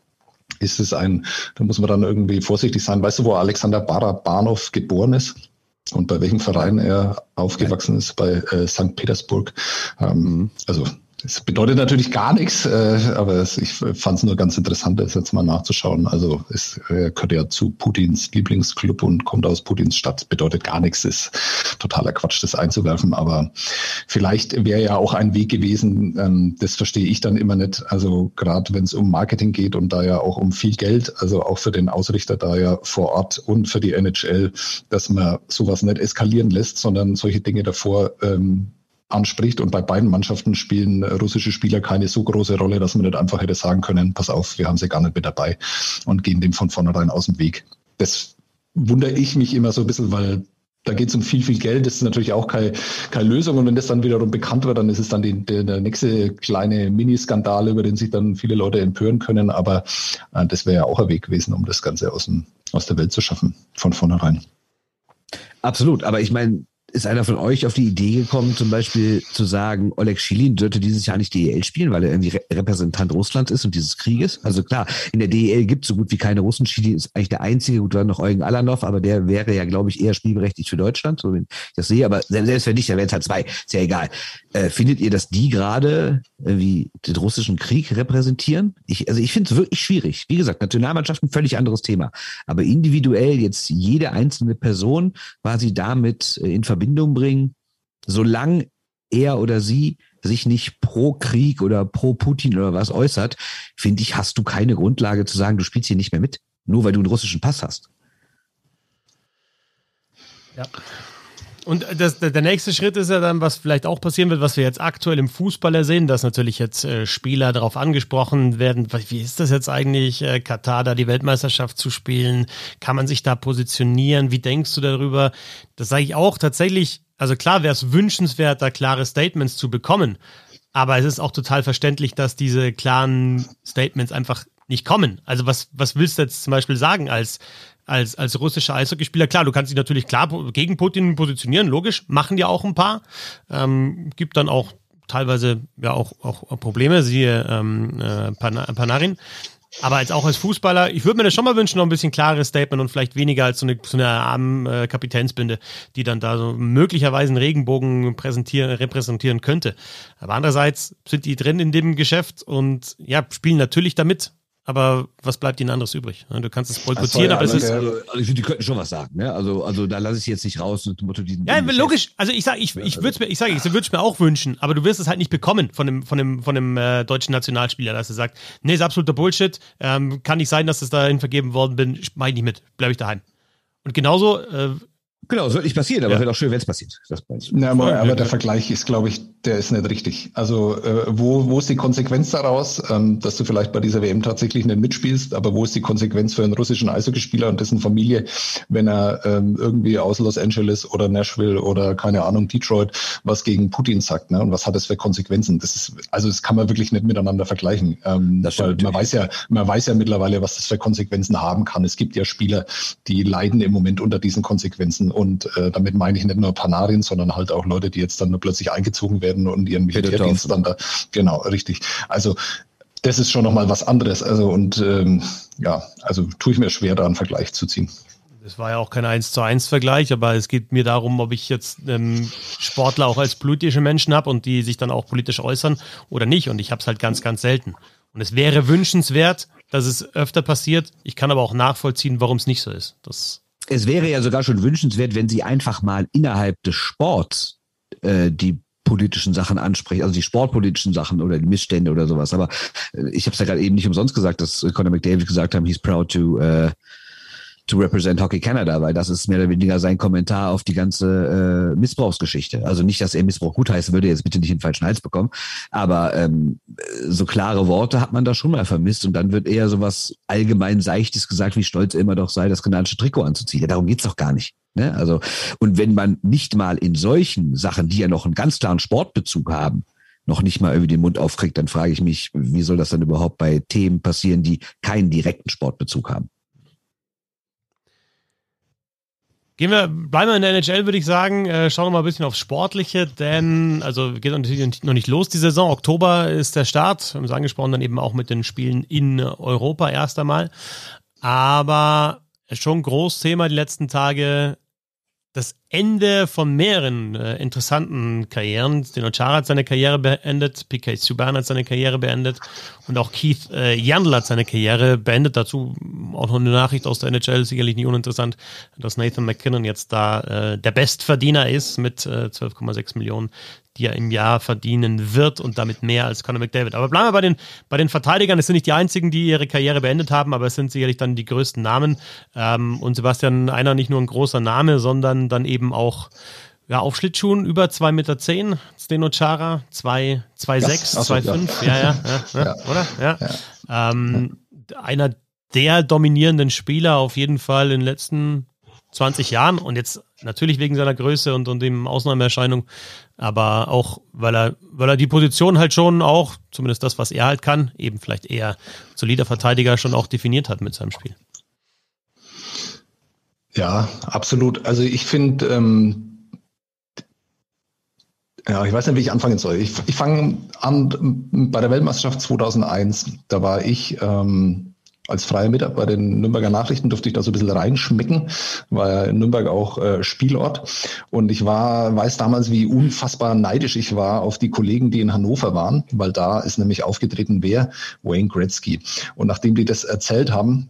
ist es ein, da muss man dann irgendwie vorsichtig sein. Weißt du, wo Alexander Barabanov geboren ist? Und bei welchem Verein er aufgewachsen ist, bei äh, St. Petersburg. Ähm, mhm. Also das bedeutet natürlich gar nichts, äh, aber ich fand es nur ganz interessant, das jetzt mal nachzuschauen. Also es äh, gehört ja zu Putins Lieblingsclub und kommt aus Putins Stadt. Bedeutet gar nichts, ist totaler Quatsch, das einzuwerfen. Aber vielleicht wäre ja auch ein Weg gewesen, ähm, das verstehe ich dann immer nicht. Also gerade wenn es um Marketing geht und da ja auch um viel Geld, also auch für den Ausrichter da ja vor Ort und für die NHL, dass man sowas nicht eskalieren lässt, sondern solche Dinge davor ähm, anspricht. Und bei beiden Mannschaften spielen russische Spieler keine so große Rolle, dass man nicht einfach hätte sagen können, pass auf, wir haben sie gar nicht mit dabei und gehen dem von vornherein aus dem Weg. Das wundere ich mich immer so ein bisschen, weil da geht es um viel, viel Geld. Das ist natürlich auch keine, keine Lösung. Und wenn das dann wiederum bekannt wird, dann ist es dann die, der, der nächste kleine Miniskandal, über den sich dann viele Leute empören können. Aber äh, das wäre ja auch ein Weg gewesen, um das Ganze aus, dem, aus der Welt zu schaffen, von vornherein. Absolut. Aber ich meine, ist einer von euch auf die Idee gekommen, zum Beispiel zu sagen, Oleg Schilin sollte dieses Jahr nicht DEL spielen, weil er irgendwie Re Repräsentant Russlands ist und dieses Krieges? Also klar, in der DEL gibt es so gut wie keine Russen. Schilin ist eigentlich der einzige, gut, dann noch Eugen Alanov, aber der wäre ja, glaube ich, eher spielberechtigt für Deutschland, so wie ich das sehe. Aber selbst wenn nicht, dann wären es halt zwei. Ist ja egal. Äh, findet ihr, dass die gerade wie den russischen Krieg repräsentieren? Ich, also ich finde es wirklich schwierig. Wie gesagt, Nationalmannschaften völlig anderes Thema. Aber individuell jetzt jede einzelne Person quasi damit äh, in Verbindung bringen, solange er oder sie sich nicht pro Krieg oder pro Putin oder was äußert, finde ich, hast du keine Grundlage zu sagen, du spielst hier nicht mehr mit, nur weil du einen russischen Pass hast. Ja. Und das, der nächste Schritt ist ja dann, was vielleicht auch passieren wird, was wir jetzt aktuell im Fußballer sehen, dass natürlich jetzt äh, Spieler darauf angesprochen werden, wie ist das jetzt eigentlich, äh, Katar da die Weltmeisterschaft zu spielen? Kann man sich da positionieren? Wie denkst du darüber? Das sage ich auch tatsächlich, also klar wäre es wünschenswert, da klare Statements zu bekommen. Aber es ist auch total verständlich, dass diese klaren Statements einfach nicht kommen. Also was, was willst du jetzt zum Beispiel sagen als als, als russischer Eishockeyspieler. Klar, du kannst dich natürlich klar gegen Putin positionieren, logisch, machen ja auch ein paar. Ähm, gibt dann auch teilweise ja auch, auch Probleme, siehe ähm, äh, Panarin. Aber als auch als Fußballer, ich würde mir das schon mal wünschen, noch ein bisschen klares Statement und vielleicht weniger als so eine, so eine armen äh, Kapitänsbinde, die dann da so möglicherweise einen Regenbogen präsentieren, repräsentieren könnte. Aber andererseits sind die drin in dem Geschäft und ja, spielen natürlich damit aber was bleibt ihnen anderes übrig? Du kannst es boykottieren, aber es ist. Also, also die könnten schon was sagen, ne? Also, also da lasse ich jetzt nicht raus diesen. Ja, logisch. Also ich sage, ich, ich würde es mir, ich sage, ich würde es mir auch wünschen, aber du wirst es halt nicht bekommen von dem, von dem, von dem äh, deutschen Nationalspieler, dass er sagt, nee, ist absoluter Bullshit, ähm, kann nicht sein, dass es dahin vergeben worden bin, ich nicht mit, bleibe ich daheim. Und genauso äh, Genau, soll nicht passieren, aber ja. wäre auch schön, wenn es passiert. Das ja, aber, aber der Vergleich ist, glaube ich, der ist nicht richtig. Also äh, wo, wo ist die Konsequenz daraus, ähm, dass du vielleicht bei dieser WM tatsächlich nicht mitspielst, aber wo ist die Konsequenz für einen russischen Eishockeyspieler und dessen Familie, wenn er ähm, irgendwie aus Los Angeles oder Nashville oder keine Ahnung, Detroit was gegen Putin sagt, ne? Und was hat das für Konsequenzen? Das ist, also das kann man wirklich nicht miteinander vergleichen. Ähm, das weil man weiß ja, man weiß ja mittlerweile, was das für Konsequenzen haben kann. Es gibt ja Spieler, die leiden im Moment unter diesen Konsequenzen und äh, damit meine ich nicht nur Panarin, sondern halt auch Leute, die jetzt dann nur plötzlich eingezogen werden und ihren Militärdienst dann da. Genau, richtig. Also das ist schon nochmal was anderes. Also und ähm, ja, also tue ich mir schwer, da einen Vergleich zu ziehen. Das war ja auch kein 1 zu 1 Vergleich, aber es geht mir darum, ob ich jetzt ähm, Sportler auch als politische Menschen habe und die sich dann auch politisch äußern oder nicht. Und ich habe es halt ganz, ganz selten. Und es wäre wünschenswert, dass es öfter passiert. Ich kann aber auch nachvollziehen, warum es nicht so ist. Das es wäre ja sogar schon wünschenswert, wenn sie einfach mal innerhalb des Sports äh, die politischen Sachen ansprechen, also die sportpolitischen Sachen oder die Missstände oder sowas. Aber äh, ich habe es ja gerade eben nicht umsonst gesagt, dass Conor McDavid gesagt haben, he's proud to uh, to represent Hockey Canada, weil das ist mehr oder weniger sein Kommentar auf die ganze äh, Missbrauchsgeschichte. Also nicht, dass er Missbrauch gutheißen würde, jetzt bitte nicht den falschen Hals bekommen, aber ähm, so klare Worte hat man da schon mal vermisst und dann wird eher so was allgemein Seichtes gesagt, wie stolz er immer doch sei, das kanadische Trikot anzuziehen. Ja, darum geht's doch gar nicht. Ne? Also, und wenn man nicht mal in solchen Sachen, die ja noch einen ganz klaren Sportbezug haben, noch nicht mal irgendwie den Mund aufkriegt, dann frage ich mich, wie soll das dann überhaupt bei Themen passieren, die keinen direkten Sportbezug haben? Gehen wir, bleiben wir in der NHL, würde ich sagen. Äh, schauen wir mal ein bisschen aufs Sportliche, denn, also geht natürlich noch nicht los die Saison. Oktober ist der Start. Wir haben es angesprochen, dann eben auch mit den Spielen in Europa erst einmal. Aber schon großes Thema die letzten Tage das Ende von mehreren äh, interessanten Karrieren. Steno Chara hat seine Karriere beendet, PK Subban hat seine Karriere beendet und auch Keith äh, Yandel hat seine Karriere beendet. Dazu auch noch eine Nachricht aus der NHL, sicherlich nicht uninteressant, dass Nathan McKinnon jetzt da äh, der Bestverdiener ist mit äh, 12,6 Millionen die er im Jahr verdienen wird und damit mehr als Conor McDavid. Aber bleiben wir bei den, bei den Verteidigern. Es sind nicht die einzigen, die ihre Karriere beendet haben, aber es sind sicherlich dann die größten Namen. Ähm, und Sebastian Einer nicht nur ein großer Name, sondern dann eben auch ja, auf Schlittschuhen über 2,10 Meter, zehn, Steno Chara, 2,6, 2,5, ja. Ja, ja, ja, ja, oder? Ja. ja. Ähm, einer der dominierenden Spieler auf jeden Fall in den letzten 20 Jahren und jetzt natürlich wegen seiner Größe und, und dem Ausnahmeerscheinung, aber auch, weil er, weil er die Position halt schon auch, zumindest das, was er halt kann, eben vielleicht eher solider Verteidiger schon auch definiert hat mit seinem Spiel. Ja, absolut. Also ich finde, ähm, ja, ich weiß nicht, wie ich anfangen soll. Ich, ich fange an bei der Weltmeisterschaft 2001. Da war ich ähm, als freier Mitarbeiter bei den Nürnberger Nachrichten durfte ich da so ein bisschen reinschmecken, war ja in Nürnberg auch äh, Spielort. Und ich war, weiß damals, wie unfassbar neidisch ich war auf die Kollegen, die in Hannover waren, weil da ist nämlich aufgetreten wer? Wayne Gretzky. Und nachdem die das erzählt haben,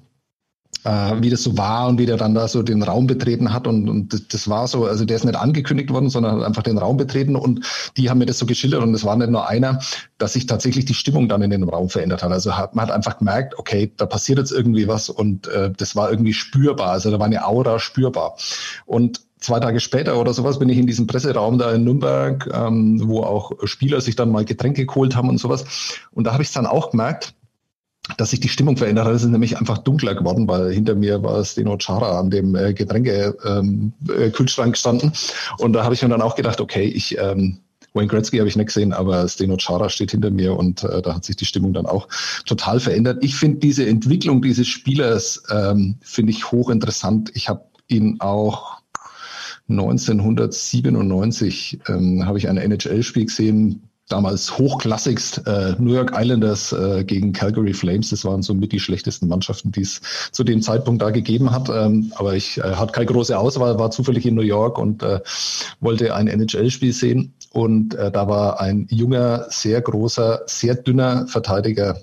äh, wie das so war und wie der dann da so den Raum betreten hat. Und, und das war so, also der ist nicht angekündigt worden, sondern hat einfach den Raum betreten und die haben mir das so geschildert und es war nicht nur einer, dass sich tatsächlich die Stimmung dann in dem Raum verändert hat. Also hat, man hat einfach gemerkt, okay, da passiert jetzt irgendwie was und äh, das war irgendwie spürbar. Also da war eine Aura spürbar. Und zwei Tage später oder sowas bin ich in diesem Presseraum da in Nürnberg, ähm, wo auch Spieler sich dann mal Getränke geholt haben und sowas. Und da habe ich es dann auch gemerkt, dass sich die Stimmung verändert hat. Es ist nämlich einfach dunkler geworden, weil hinter mir war Steno Chara an dem äh, Getränke-Kühlschrank ähm, äh, gestanden. Und da habe ich mir dann auch gedacht, okay, ich ähm, Wayne Gretzky habe ich nicht gesehen, aber Steno Chara steht hinter mir und äh, da hat sich die Stimmung dann auch total verändert. Ich finde diese Entwicklung dieses Spielers ähm, finde ich hochinteressant. Ich habe ihn auch 1997 ähm, habe ich ein NHL-Spiel gesehen, damals hochklassigst äh, New York Islanders äh, gegen Calgary Flames. Das waren so mit die schlechtesten Mannschaften, die es zu dem Zeitpunkt da gegeben hat. Ähm, aber ich äh, hatte keine große Auswahl, war zufällig in New York und äh, wollte ein NHL-Spiel sehen. Und äh, da war ein junger, sehr großer, sehr dünner Verteidiger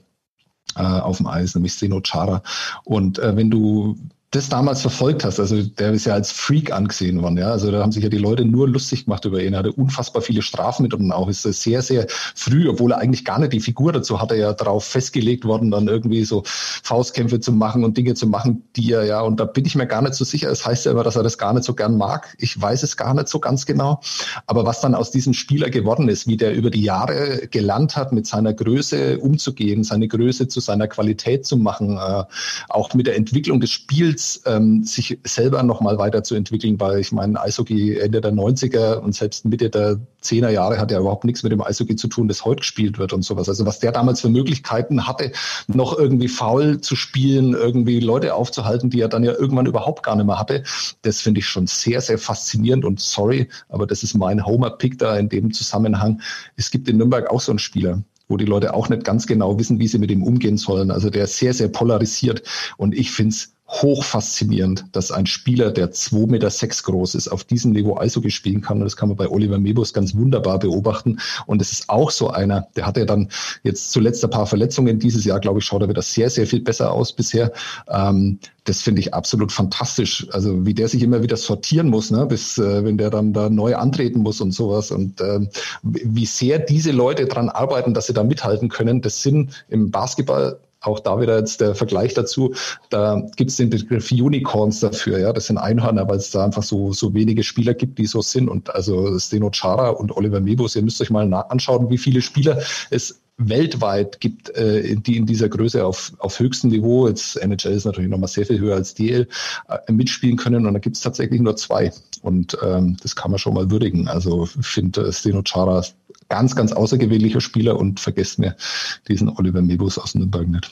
äh, auf dem Eis, nämlich Seno Chara. Und äh, wenn du das damals verfolgt hast, also der ist ja als Freak angesehen worden, ja. Also da haben sich ja die Leute nur lustig gemacht über ihn. Er hatte unfassbar viele Strafen mit und auch ist sehr, sehr früh, obwohl er eigentlich gar nicht die Figur dazu hatte, ja darauf festgelegt worden, dann irgendwie so Faustkämpfe zu machen und Dinge zu machen, die er ja, und da bin ich mir gar nicht so sicher. Es das heißt ja immer, dass er das gar nicht so gern mag. Ich weiß es gar nicht so ganz genau. Aber was dann aus diesem Spieler geworden ist, wie der über die Jahre gelernt hat, mit seiner Größe umzugehen, seine Größe zu seiner Qualität zu machen, äh, auch mit der Entwicklung des Spiels Skills, ähm, sich selber nochmal weiterzuentwickeln, weil ich meine, Eishockey Ende der 90er und selbst Mitte der 10er Jahre hat ja überhaupt nichts mit dem Eishockey zu tun, das heute gespielt wird und sowas. Also was der damals für Möglichkeiten hatte, noch irgendwie faul zu spielen, irgendwie Leute aufzuhalten, die er dann ja irgendwann überhaupt gar nicht mehr hatte, das finde ich schon sehr, sehr faszinierend und sorry, aber das ist mein Homer-Pick da in dem Zusammenhang. Es gibt in Nürnberg auch so einen Spieler, wo die Leute auch nicht ganz genau wissen, wie sie mit ihm umgehen sollen. Also der ist sehr, sehr polarisiert und ich finde es hoch faszinierend, dass ein Spieler, der 2,6 Meter sechs groß ist, auf diesem Niveau Eishockey spielen kann. Und das kann man bei Oliver Mebus ganz wunderbar beobachten. Und es ist auch so einer, der hat ja dann jetzt zuletzt ein paar Verletzungen. Dieses Jahr, glaube ich, schaut er wieder sehr, sehr viel besser aus bisher. Ähm, das finde ich absolut fantastisch. Also wie der sich immer wieder sortieren muss, ne, bis äh, wenn der dann da neu antreten muss und sowas. Und ähm, wie sehr diese Leute dran arbeiten, dass sie da mithalten können, das sind im Basketball auch da wieder jetzt der Vergleich dazu, da gibt es den Begriff Unicorns dafür, ja, das sind Einhörner, weil es da einfach so, so wenige Spieler gibt, die so sind. Und also Steno Chara und Oliver Mebus, ihr müsst euch mal anschauen, wie viele Spieler es weltweit gibt, äh, die in dieser Größe auf, auf höchstem Niveau, jetzt NHL ist natürlich nochmal sehr viel höher als DL, äh, mitspielen können. Und da gibt es tatsächlich nur zwei. Und ähm, das kann man schon mal würdigen. Also ich finde äh, Steno Chara ganz, ganz außergewöhnlicher Spieler und vergesst mir diesen Oliver Mebus aus Nürnberg nicht.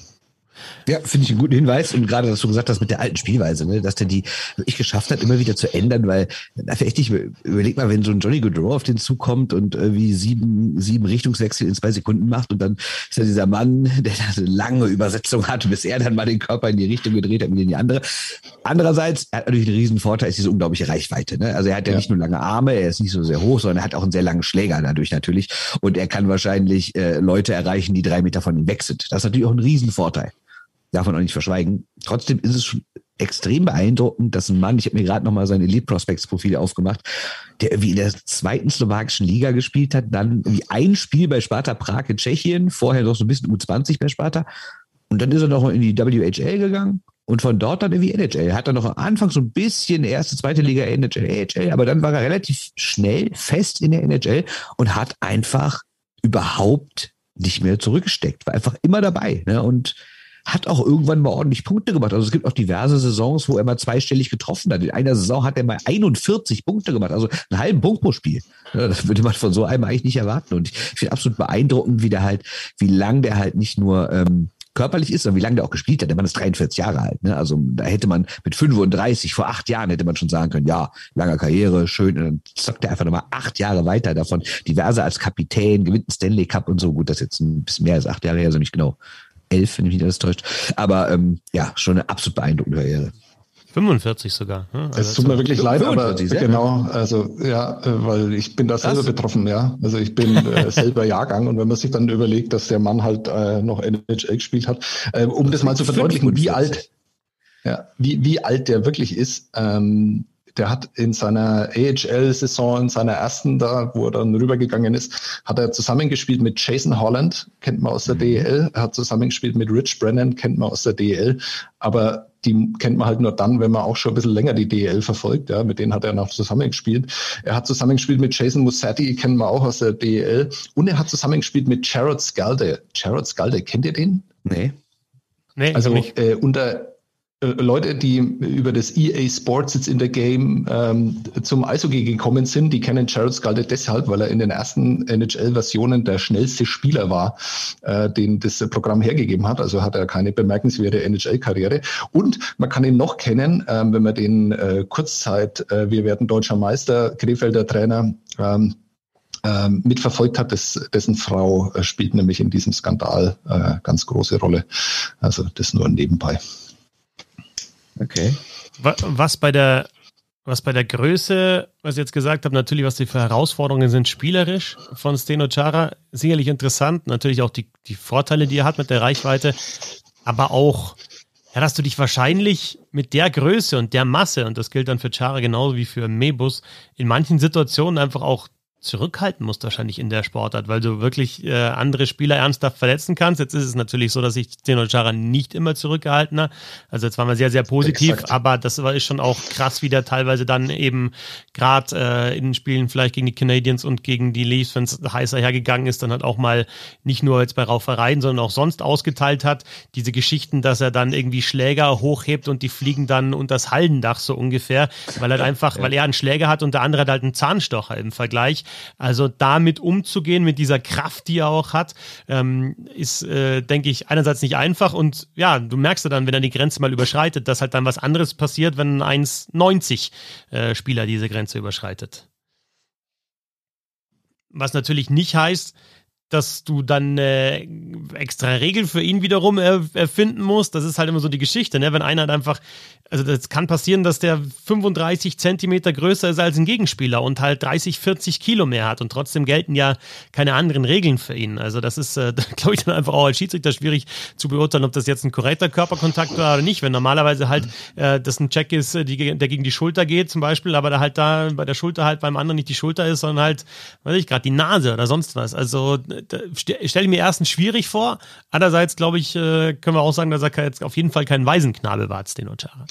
Ja, finde ich einen guten Hinweis. Und gerade, dass du gesagt hast mit der alten Spielweise, ne, dass der die wirklich geschafft hat, immer wieder zu ändern, weil dafür echt, ich überleg mal, wenn so ein Johnny Gaudreau auf den zukommt und irgendwie sieben, sieben Richtungswechsel in zwei Sekunden macht und dann ist da dieser Mann, der da eine lange Übersetzung hat, bis er dann mal den Körper in die Richtung gedreht hat, und in die andere. Andererseits, er hat natürlich einen riesen Vorteil, ist diese unglaubliche Reichweite. Ne? Also er hat ja, ja, nicht nur lange Arme, er ist nicht so sehr hoch, sondern er hat auch einen sehr langen Schläger dadurch natürlich. Und er kann wahrscheinlich äh, Leute erreichen, die drei Meter von ihm weg sind. Das ist natürlich auch ein Riesenvorteil darf man auch nicht verschweigen. Trotzdem ist es schon extrem beeindruckend, dass ein Mann, ich habe mir gerade nochmal sein Elite Prospects Profil aufgemacht, der irgendwie in der zweiten slowakischen Liga gespielt hat, dann wie ein Spiel bei Sparta Prag in Tschechien, vorher noch so ein bisschen U20 bei Sparta. Und dann ist er noch in die WHL gegangen und von dort dann irgendwie NHL. Hat er noch am Anfang so ein bisschen erste, zweite Liga NHL, AHL, aber dann war er relativ schnell fest in der NHL und hat einfach überhaupt nicht mehr zurückgesteckt, war einfach immer dabei. Ne? Und hat auch irgendwann mal ordentlich Punkte gemacht. Also es gibt auch diverse Saisons, wo er mal zweistellig getroffen hat. In einer Saison hat er mal 41 Punkte gemacht, also einen halben Punkt pro Spiel. das würde man von so einem eigentlich nicht erwarten. Und ich finde absolut beeindruckend, wie der halt, wie lang der halt nicht nur ähm, körperlich ist, sondern wie lange der auch gespielt hat. Der Mann ist 43 Jahre alt. Ne? Also da hätte man mit 35, vor acht Jahren hätte man schon sagen können, ja, langer Karriere, schön. Und dann zockt er einfach nochmal acht Jahre weiter davon. Diverse als Kapitän, gewinnt einen Stanley Cup und so. Gut, das ist jetzt ein bisschen mehr als acht Jahre her, so nicht genau elf, wenn mich nicht alles täuscht. Aber ähm, ja, schon eine absolut beeindruckende Karriere. 45 sogar. Ne? Also es tut mir wirklich leid, aber ja. genau, also ja, äh, weil ich bin da selber das? betroffen, ja. Also ich bin äh, selber Jahrgang und wenn man sich dann überlegt, dass der Mann halt äh, noch NHL gespielt hat, äh, um das, das mal zu verdeutlichen, wie alt, ja, wie, wie alt der wirklich ist, ähm, der hat in seiner AHL-Saison, in seiner ersten da, wo er dann rübergegangen ist, hat er zusammengespielt mit Jason Holland, kennt man aus der mhm. DEL. Er hat zusammengespielt mit Rich Brennan, kennt man aus der DEL. Aber die kennt man halt nur dann, wenn man auch schon ein bisschen länger die DEL verfolgt. Ja, mit denen hat er noch zusammengespielt. Er hat zusammengespielt mit Jason Mussatti, kennen wir auch aus der DEL. Und er hat zusammengespielt mit Jared Scalde. Jared Scalde, kennt ihr den? Nee. Nee, also äh, unter Leute, die über das EA Sports jetzt in der Game ähm, zum Eishockey gekommen sind, die kennen Jared Scalde deshalb, weil er in den ersten NHL-Versionen der schnellste Spieler war, äh, den das Programm hergegeben hat. Also hat er keine bemerkenswerte NHL-Karriere. Und man kann ihn noch kennen, ähm, wenn man den äh, Kurzzeit, äh, wir werden deutscher Meister, Krefelder Trainer, ähm, ähm, mitverfolgt hat, das, dessen Frau äh, spielt nämlich in diesem Skandal äh, ganz große Rolle. Also das nur nebenbei. Okay. Was bei der, was bei der Größe, was ich jetzt gesagt habe, natürlich, was die Herausforderungen sind, spielerisch von Steno Chara, sicherlich interessant. Natürlich auch die, die Vorteile, die er hat mit der Reichweite, aber auch, ja, dass du dich wahrscheinlich mit der Größe und der Masse, und das gilt dann für Chara genauso wie für Mebus, in manchen Situationen einfach auch zurückhalten musst wahrscheinlich in der Sportart, weil du wirklich äh, andere Spieler ernsthaft verletzen kannst. Jetzt ist es natürlich so, dass sich Zeno Chara nicht immer zurückgehalten hat. Also jetzt waren wir sehr, sehr positiv, Exakt. aber das war ist schon auch krass, wie der teilweise dann eben gerade äh, in den Spielen vielleicht gegen die Canadiens und gegen die Leafs, wenn es heißer hergegangen ist, dann halt auch mal nicht nur jetzt bei Raufereien, sondern auch sonst ausgeteilt hat. Diese Geschichten, dass er dann irgendwie Schläger hochhebt und die fliegen dann unter das Hallendach so ungefähr, weil er einfach, weil er einen Schläger hat und der andere hat halt einen Zahnstocher im Vergleich. Also damit umzugehen, mit dieser Kraft, die er auch hat, ähm, ist, äh, denke ich, einerseits nicht einfach und ja, du merkst ja dann, wenn er die Grenze mal überschreitet, dass halt dann was anderes passiert, wenn ein 1,90 äh, Spieler diese Grenze überschreitet. Was natürlich nicht heißt, dass du dann äh, extra Regeln für ihn wiederum erfinden musst. Das ist halt immer so die Geschichte, ne? Wenn einer halt einfach, also das kann passieren, dass der 35 Zentimeter größer ist als ein Gegenspieler und halt 30, 40 Kilo mehr hat und trotzdem gelten ja keine anderen Regeln für ihn. Also das ist, äh, glaube ich, dann einfach auch als Schiedsrichter schwierig zu beurteilen, ob das jetzt ein korrekter Körperkontakt war oder nicht. Wenn normalerweise halt äh, das ein Check ist, die, der gegen die Schulter geht zum Beispiel, aber da halt da bei der Schulter halt beim anderen nicht die Schulter ist, sondern halt, weiß ich, gerade die Nase oder sonst was. Also stelle ich mir erstens schwierig vor. Andererseits, glaube ich, äh, können wir auch sagen, dass er jetzt auf jeden Fall kein Waisenknabe war, den Ochara.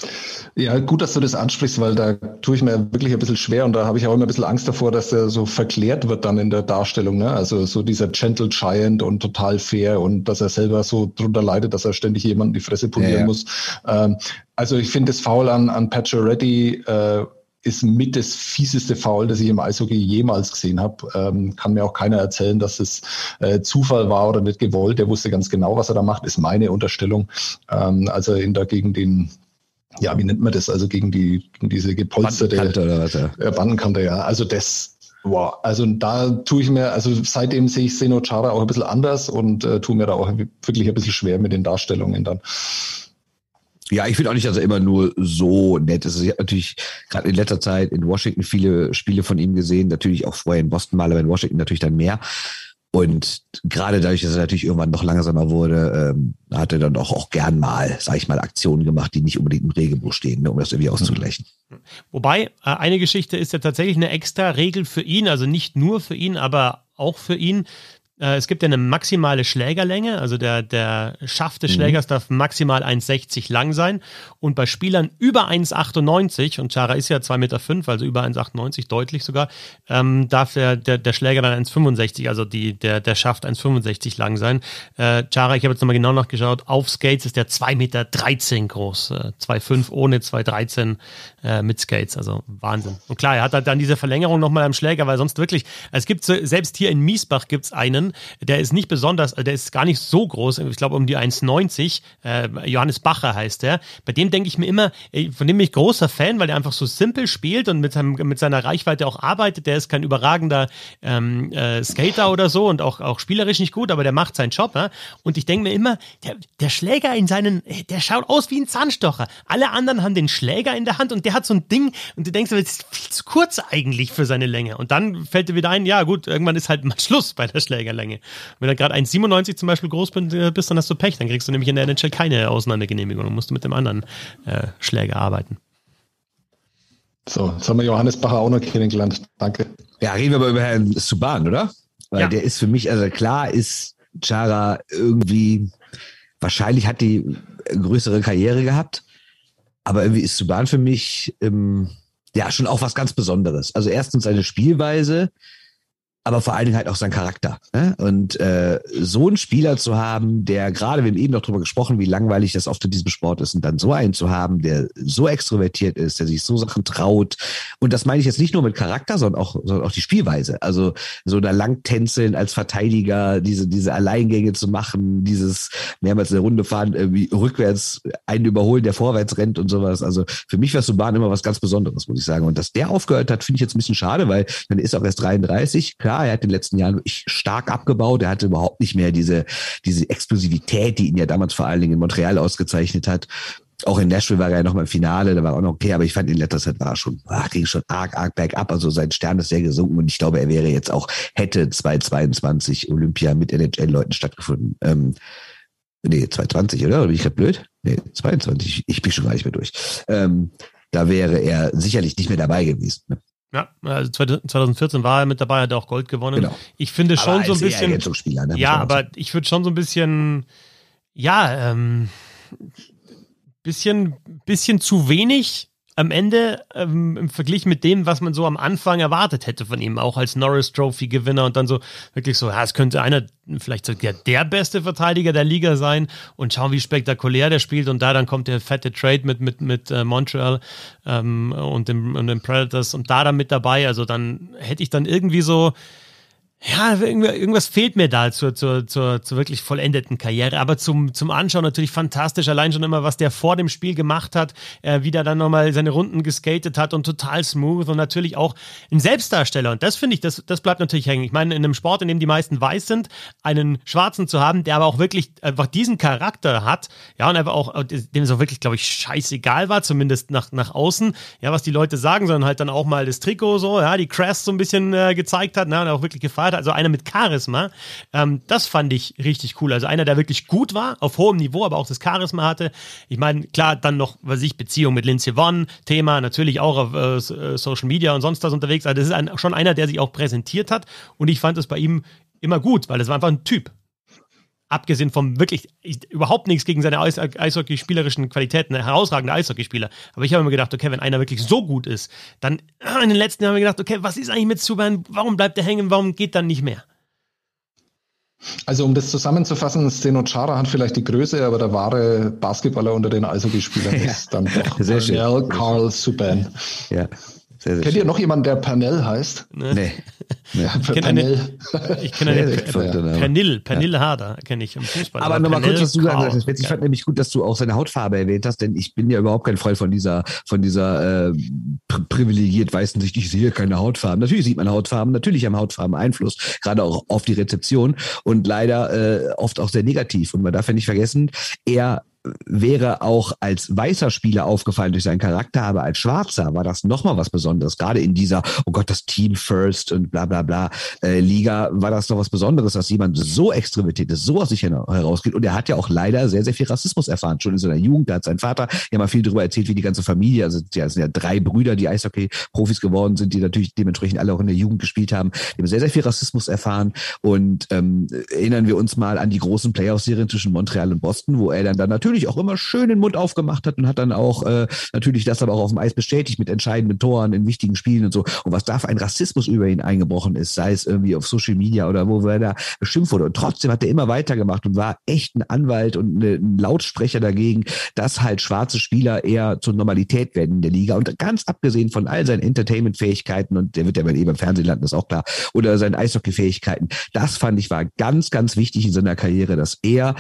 Ja, gut, dass du das ansprichst, weil da tue ich mir wirklich ein bisschen schwer und da habe ich auch immer ein bisschen Angst davor, dass er so verklärt wird dann in der Darstellung. Ne? Also so dieser Gentle Giant und total fair und dass er selber so drunter leidet, dass er ständig jemanden die Fresse polieren ja, ja. muss. Ähm, also ich finde das Foul an, an Pacioretty äh, ist mit das fieseste Foul, das ich im Eishockey jemals gesehen habe. Ähm, kann mir auch keiner erzählen, dass es äh, Zufall war oder nicht gewollt. Der wusste ganz genau, was er da macht, ist meine Unterstellung. Ähm, also in da gegen den ja, wie nennt man das? Also gegen die, gegen diese gepolsterte Bandenkante oder was, ja. Bandenkante, ja. Also das, wow. Also da tue ich mir, also seitdem sehe ich Seno Chara auch ein bisschen anders und äh, tue mir da auch wirklich ein bisschen schwer mit den Darstellungen dann. Ja, ich finde auch nicht, dass er immer nur so nett ist. Ich habe natürlich gerade in letzter Zeit in Washington viele Spiele von ihm gesehen, natürlich auch vorher in Boston mal, aber in Washington natürlich dann mehr. Und gerade dadurch, dass er natürlich irgendwann noch langsamer wurde, ähm, hat er dann auch, auch gern mal, sag ich mal, Aktionen gemacht, die nicht unbedingt im Regelbuch stehen, ne, um das irgendwie auszugleichen. Wobei, äh, eine Geschichte ist ja tatsächlich eine extra Regel für ihn, also nicht nur für ihn, aber auch für ihn, äh, es gibt ja eine maximale Schlägerlänge, also der, der Schaft des mhm. Schlägers darf maximal 1,60 lang sein. Und bei Spielern über 1,98, und Chara ist ja 2,5 Meter, fünf, also über 1,98, deutlich sogar, ähm, darf der, der, der Schläger dann 1,65, also die, der, der Schaft 1,65 lang sein. Äh, Chara, ich habe jetzt nochmal genau nachgeschaut, auf Skates ist der 2,13 Meter groß, äh, 2,5 ohne 2,13 äh, mit Skates, also Wahnsinn. Und klar, er hat halt dann diese Verlängerung nochmal am Schläger, weil sonst wirklich, es gibt so, selbst hier in Miesbach gibt es einen, der ist nicht besonders, der ist gar nicht so groß, ich glaube um die 1,90. Äh, Johannes Bacher heißt der. Bei dem denke ich mir immer, von dem bin ich großer Fan, weil der einfach so simpel spielt und mit, seinem, mit seiner Reichweite auch arbeitet. Der ist kein überragender ähm, äh, Skater oder so und auch, auch spielerisch nicht gut, aber der macht seinen Job. Ja? Und ich denke mir immer, der, der Schläger in seinen, der schaut aus wie ein Zahnstocher. Alle anderen haben den Schläger in der Hand und der hat so ein Ding und du denkst, das ist viel zu kurz eigentlich für seine Länge. Und dann fällt dir wieder ein, ja gut, irgendwann ist halt mal Schluss bei der Schlägerlänge. Länge. Wenn du gerade 1,97 zum Beispiel groß äh, bist, dann hast du Pech. Dann kriegst du nämlich in der NHL keine Außenlandegenehmigung. Dann musst du mit dem anderen äh, Schläger arbeiten. So, jetzt haben wir Johannes Bacher auch noch kennengelernt. Danke. Ja, reden wir aber über Herrn Suban, oder? Weil ja. der ist für mich, also klar ist Chara irgendwie, wahrscheinlich hat die größere Karriere gehabt, aber irgendwie ist Suban für mich ähm, ja schon auch was ganz Besonderes. Also erstens seine Spielweise, aber vor allen Dingen halt auch sein Charakter. Ne? Und äh, so einen Spieler zu haben, der gerade, wir haben eben noch drüber gesprochen, wie langweilig das oft in diesem Sport ist, und dann so einen zu haben, der so extrovertiert ist, der sich so Sachen traut. Und das meine ich jetzt nicht nur mit Charakter, sondern auch, sondern auch die Spielweise. Also so da langtänzeln als Verteidiger, diese, diese Alleingänge zu machen, dieses mehrmals eine Runde fahren, irgendwie rückwärts einen überholen, der vorwärts rennt und sowas. Also für mich war Suban immer was ganz Besonderes, muss ich sagen. Und dass der aufgehört hat, finde ich jetzt ein bisschen schade, weil dann ist auch erst 33. Klar, klar, er hat in den letzten Jahren wirklich stark abgebaut. Er hatte überhaupt nicht mehr diese, diese Explosivität, die ihn ja damals vor allen Dingen in Montreal ausgezeichnet hat. Auch in Nashville war er ja noch mal im Finale, da war auch noch okay, aber ich fand in letzter Zeit war er schon, ah, ging schon arg, arg bergab. Also sein Stern ist sehr gesunken und ich glaube, er wäre jetzt auch, hätte 2022 Olympia mit NHL-Leuten stattgefunden. Ähm, nee, 2020, oder? Oder bin ich gerade blöd? Nee, 22, ich bin schon gar nicht mehr durch. Ähm, da wäre er sicherlich nicht mehr dabei gewesen. Ne? Ja, also 2014 war er mit dabei, hat er auch Gold gewonnen. Genau. Ich finde schon so ein bisschen. Ne, ja, aber ich würde schon so ein bisschen, ja, ähm, bisschen, bisschen zu wenig am Ende ähm, im Vergleich mit dem, was man so am Anfang erwartet hätte von ihm, auch als Norris Trophy Gewinner und dann so wirklich so, ja, es könnte einer vielleicht sogar der beste Verteidiger der Liga sein und schauen, wie spektakulär der spielt und da dann kommt der fette Trade mit mit mit äh, Montreal ähm, und dem und den Predators und da dann mit dabei, also dann hätte ich dann irgendwie so Ja, irgendwas fehlt mir da zur, zur, zur, zur wirklich vollendeten Karriere. Aber zum, zum Anschauen natürlich fantastisch. Allein schon immer, was der vor dem Spiel gemacht hat, äh, wie der dann nochmal seine Runden geskatet hat und total smooth und natürlich auch ein Selbstdarsteller. Und das finde ich, das, das bleibt natürlich hängen. Ich meine, in einem Sport, in dem die meisten weiß sind, einen Schwarzen zu haben, der aber auch wirklich einfach diesen Charakter hat, ja, und einfach auch, dem es auch wirklich, glaube ich, scheißegal war, zumindest nach, nach außen, ja, was die Leute sagen, sondern halt dann auch mal das Trikot so, ja, die Crest so ein bisschen äh, gezeigt hat, ne, und auch wirklich gefeiert hat, also einer mit Charisma. Ähm, das fand ich richtig cool. Also einer, der wirklich gut war, auf hohem Niveau, aber auch das Charisma hatte. Ich meine, klar, dann noch, was ich, Beziehung mit Lindsay Vonn, Thema, natürlich auch auf äh, äh, Social Media und sonst was unterwegs. Also das ist ein, schon einer, der sich auch präsentiert hat und ich fand es bei ihm immer gut, weil es war einfach ein Typ abgesehen vom wirklich ich, überhaupt nichts gegen seine Eis Eishockeyspielerischen Qualitäten, ein herausragender Eishockeyspieler. Aber ich habe mir gedacht, okay, wenn einer wirklich so gut ist, dann in den letzten Jahren habe ich gedacht, okay, was ist eigentlich mit Subban? Warum bleibt er hängen? Warum geht dann nicht mehr? Also um das zusammenzufassen, Steno Chara hat vielleicht die Größe, aber der wahre Basketballer unter den Eishockeyspielern ja. ist dann doch Sehr schön. Carl Subban. Ja. Sehr, sehr Kennt schön. ihr noch jemanden, der Pernell heißt? Nee. nee. Ja, ich kenne eine, ich kenne eine ja, Pernil, Pernil Harder kenne ich im Fußball. Aber, aber nochmal kurz, was du gesagt hast. Ich fand nämlich gut, dass du auch seine Hautfarbe erwähnt hast, denn ich bin ja überhaupt kein Freund von dieser, von dieser äh, privilegiert weißen Sicht. Ich sehe keine Hautfarben. Natürlich sieht man Hautfarben, natürlich haben Hautfarben Einfluss, gerade auch auf die Rezeption und leider äh, oft auch sehr negativ. Und man darf ja nicht vergessen, er wäre auch als weißer Spieler aufgefallen durch seinen Charakter, aber als Schwarzer war das nochmal was Besonderes. Gerade in dieser, oh Gott, das Team First und bla bla bla äh, Liga war das noch was Besonderes, dass jemand so extrovertiert ist, so aus sich herausgeht. Und er hat ja auch leider sehr, sehr viel Rassismus erfahren. Schon in seiner Jugend, da hat sein Vater ja mal viel darüber erzählt, wie die ganze Familie, also ja, es sind ja drei Brüder, die Eishockey-Profis geworden sind, die natürlich dementsprechend alle auch in der Jugend gespielt haben. Die haben sehr, sehr viel Rassismus erfahren. Und ähm, erinnern wir uns mal an die großen Playoff-Serien zwischen Montreal und Boston, wo er dann, dann natürlich natürlich auch immer schön den Mund aufgemacht hat und hat dann auch äh, natürlich das aber auch auf dem Eis bestätigt mit entscheidenden Toren in wichtigen Spielen und so. Und was da für ein Rassismus über ihn eingebrochen ist, sei es irgendwie auf Social Media oder wo er da beschimpft wurde. Und trotzdem hat er immer weitergemacht und war echt ein Anwalt und ein Lautsprecher dagegen, dass halt schwarze Spieler eher zur Normalität werden in der Liga. Und ganz abgesehen von all seinen Entertainment-Fähigkeiten, und der wird ja eben im Fernsehen landen, ist auch klar, oder seinen Eishockey-Fähigkeiten, das fand ich war ganz, ganz wichtig in seiner Karriere, dass er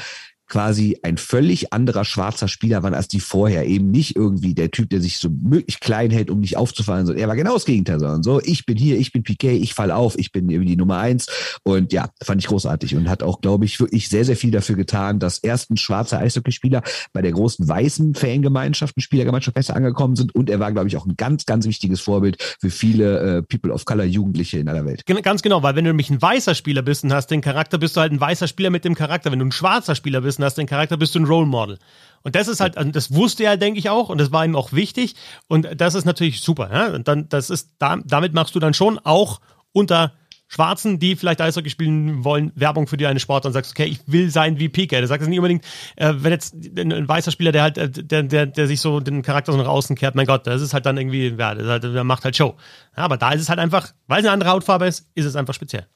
quasi ein völlig anderer schwarzer Spieler war als die vorher. Eben nicht irgendwie der Typ, der sich so möglich klein hält, um nicht aufzufallen, sondern er war genau das Gegenteil, sondern so, ich bin hier, ich bin Piquet, ich fall auf, ich bin irgendwie die Nummer eins. Und ja, fand ich großartig und hat auch, glaube ich, wirklich sehr, sehr viel dafür getan, dass erst ein schwarzer Eishockeyspieler bei der großen weißen Fangemeinschaft, Spielergemeinschaft besser angekommen sind. Und er war, glaube ich, auch ein ganz, ganz wichtiges Vorbild für viele äh, People of Color Jugendliche in aller Welt. Ganz genau, weil wenn du nämlich ein weißer Spieler bist und hast den Charakter, bist du halt ein weißer Spieler mit dem Charakter. Wenn du ein schwarzer Spieler bist und hast den Charakter, bist du ein Role Model. Und das ist halt, das wusste er, denke ich auch, und das war ihm auch wichtig. Und das ist natürlich super. Ja? Und dann, das ist, damit machst du dann schon auch unter Schwarzen, die vielleicht Eishockey spielen wollen, Werbung für die eine Sport und sagst, okay, ich will sein wie Pika. Du sagst nicht unbedingt, äh, wenn jetzt ein, ein, weißer Spieler, der halt, äh, der, der, der sich so den Charakter so nach außen kehrt, mein Gott, das ist halt dann irgendwie, ja, der, halt, der macht halt Show. Ja, aber da ist es halt einfach, weil es eine andere Hautfarbe ist, ist es einfach speziell.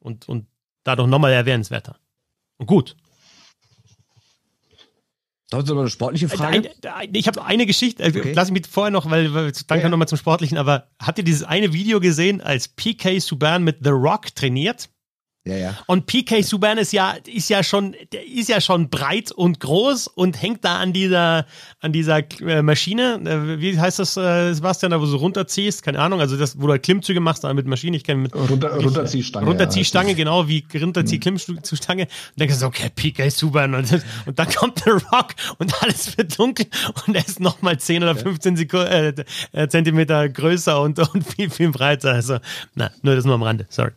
Und, und dadurch nochmal erwähnenswerter. Und gut. Das ist aber eine sportliche Frage. ich habe eine Geschichte, äh, okay. lass ich mich vorher noch, weil, weil dann ja. nochmal zum Sportlichen, aber habt ihr dieses eine Video gesehen, als PK Subban mit The Rock trainiert? Ja, ja. Und PK Subban ist ja, ist ja schon, der ist ja schon breit und groß und hängt da an dieser, an dieser äh, Maschine. Äh, wie heißt das, äh, Sebastian, da wo du runterziehst? Keine Ahnung. Also das, wo du halt Klimmzüge machst, mit Maschine. Ich kenne mit Runter, Runterziehstange. Runterziehstange, ja, genau, wie Runterzieh-Klimmzugstange. Und dann denkst du, okay, PK Subban. Und, und dann kommt der Rock und alles wird dunkel und er ist nochmal 10 oder 15 Sekunden, äh, äh, Zentimeter größer und, und viel, viel breiter. Also, na, nur das nur am Rande. Sorry.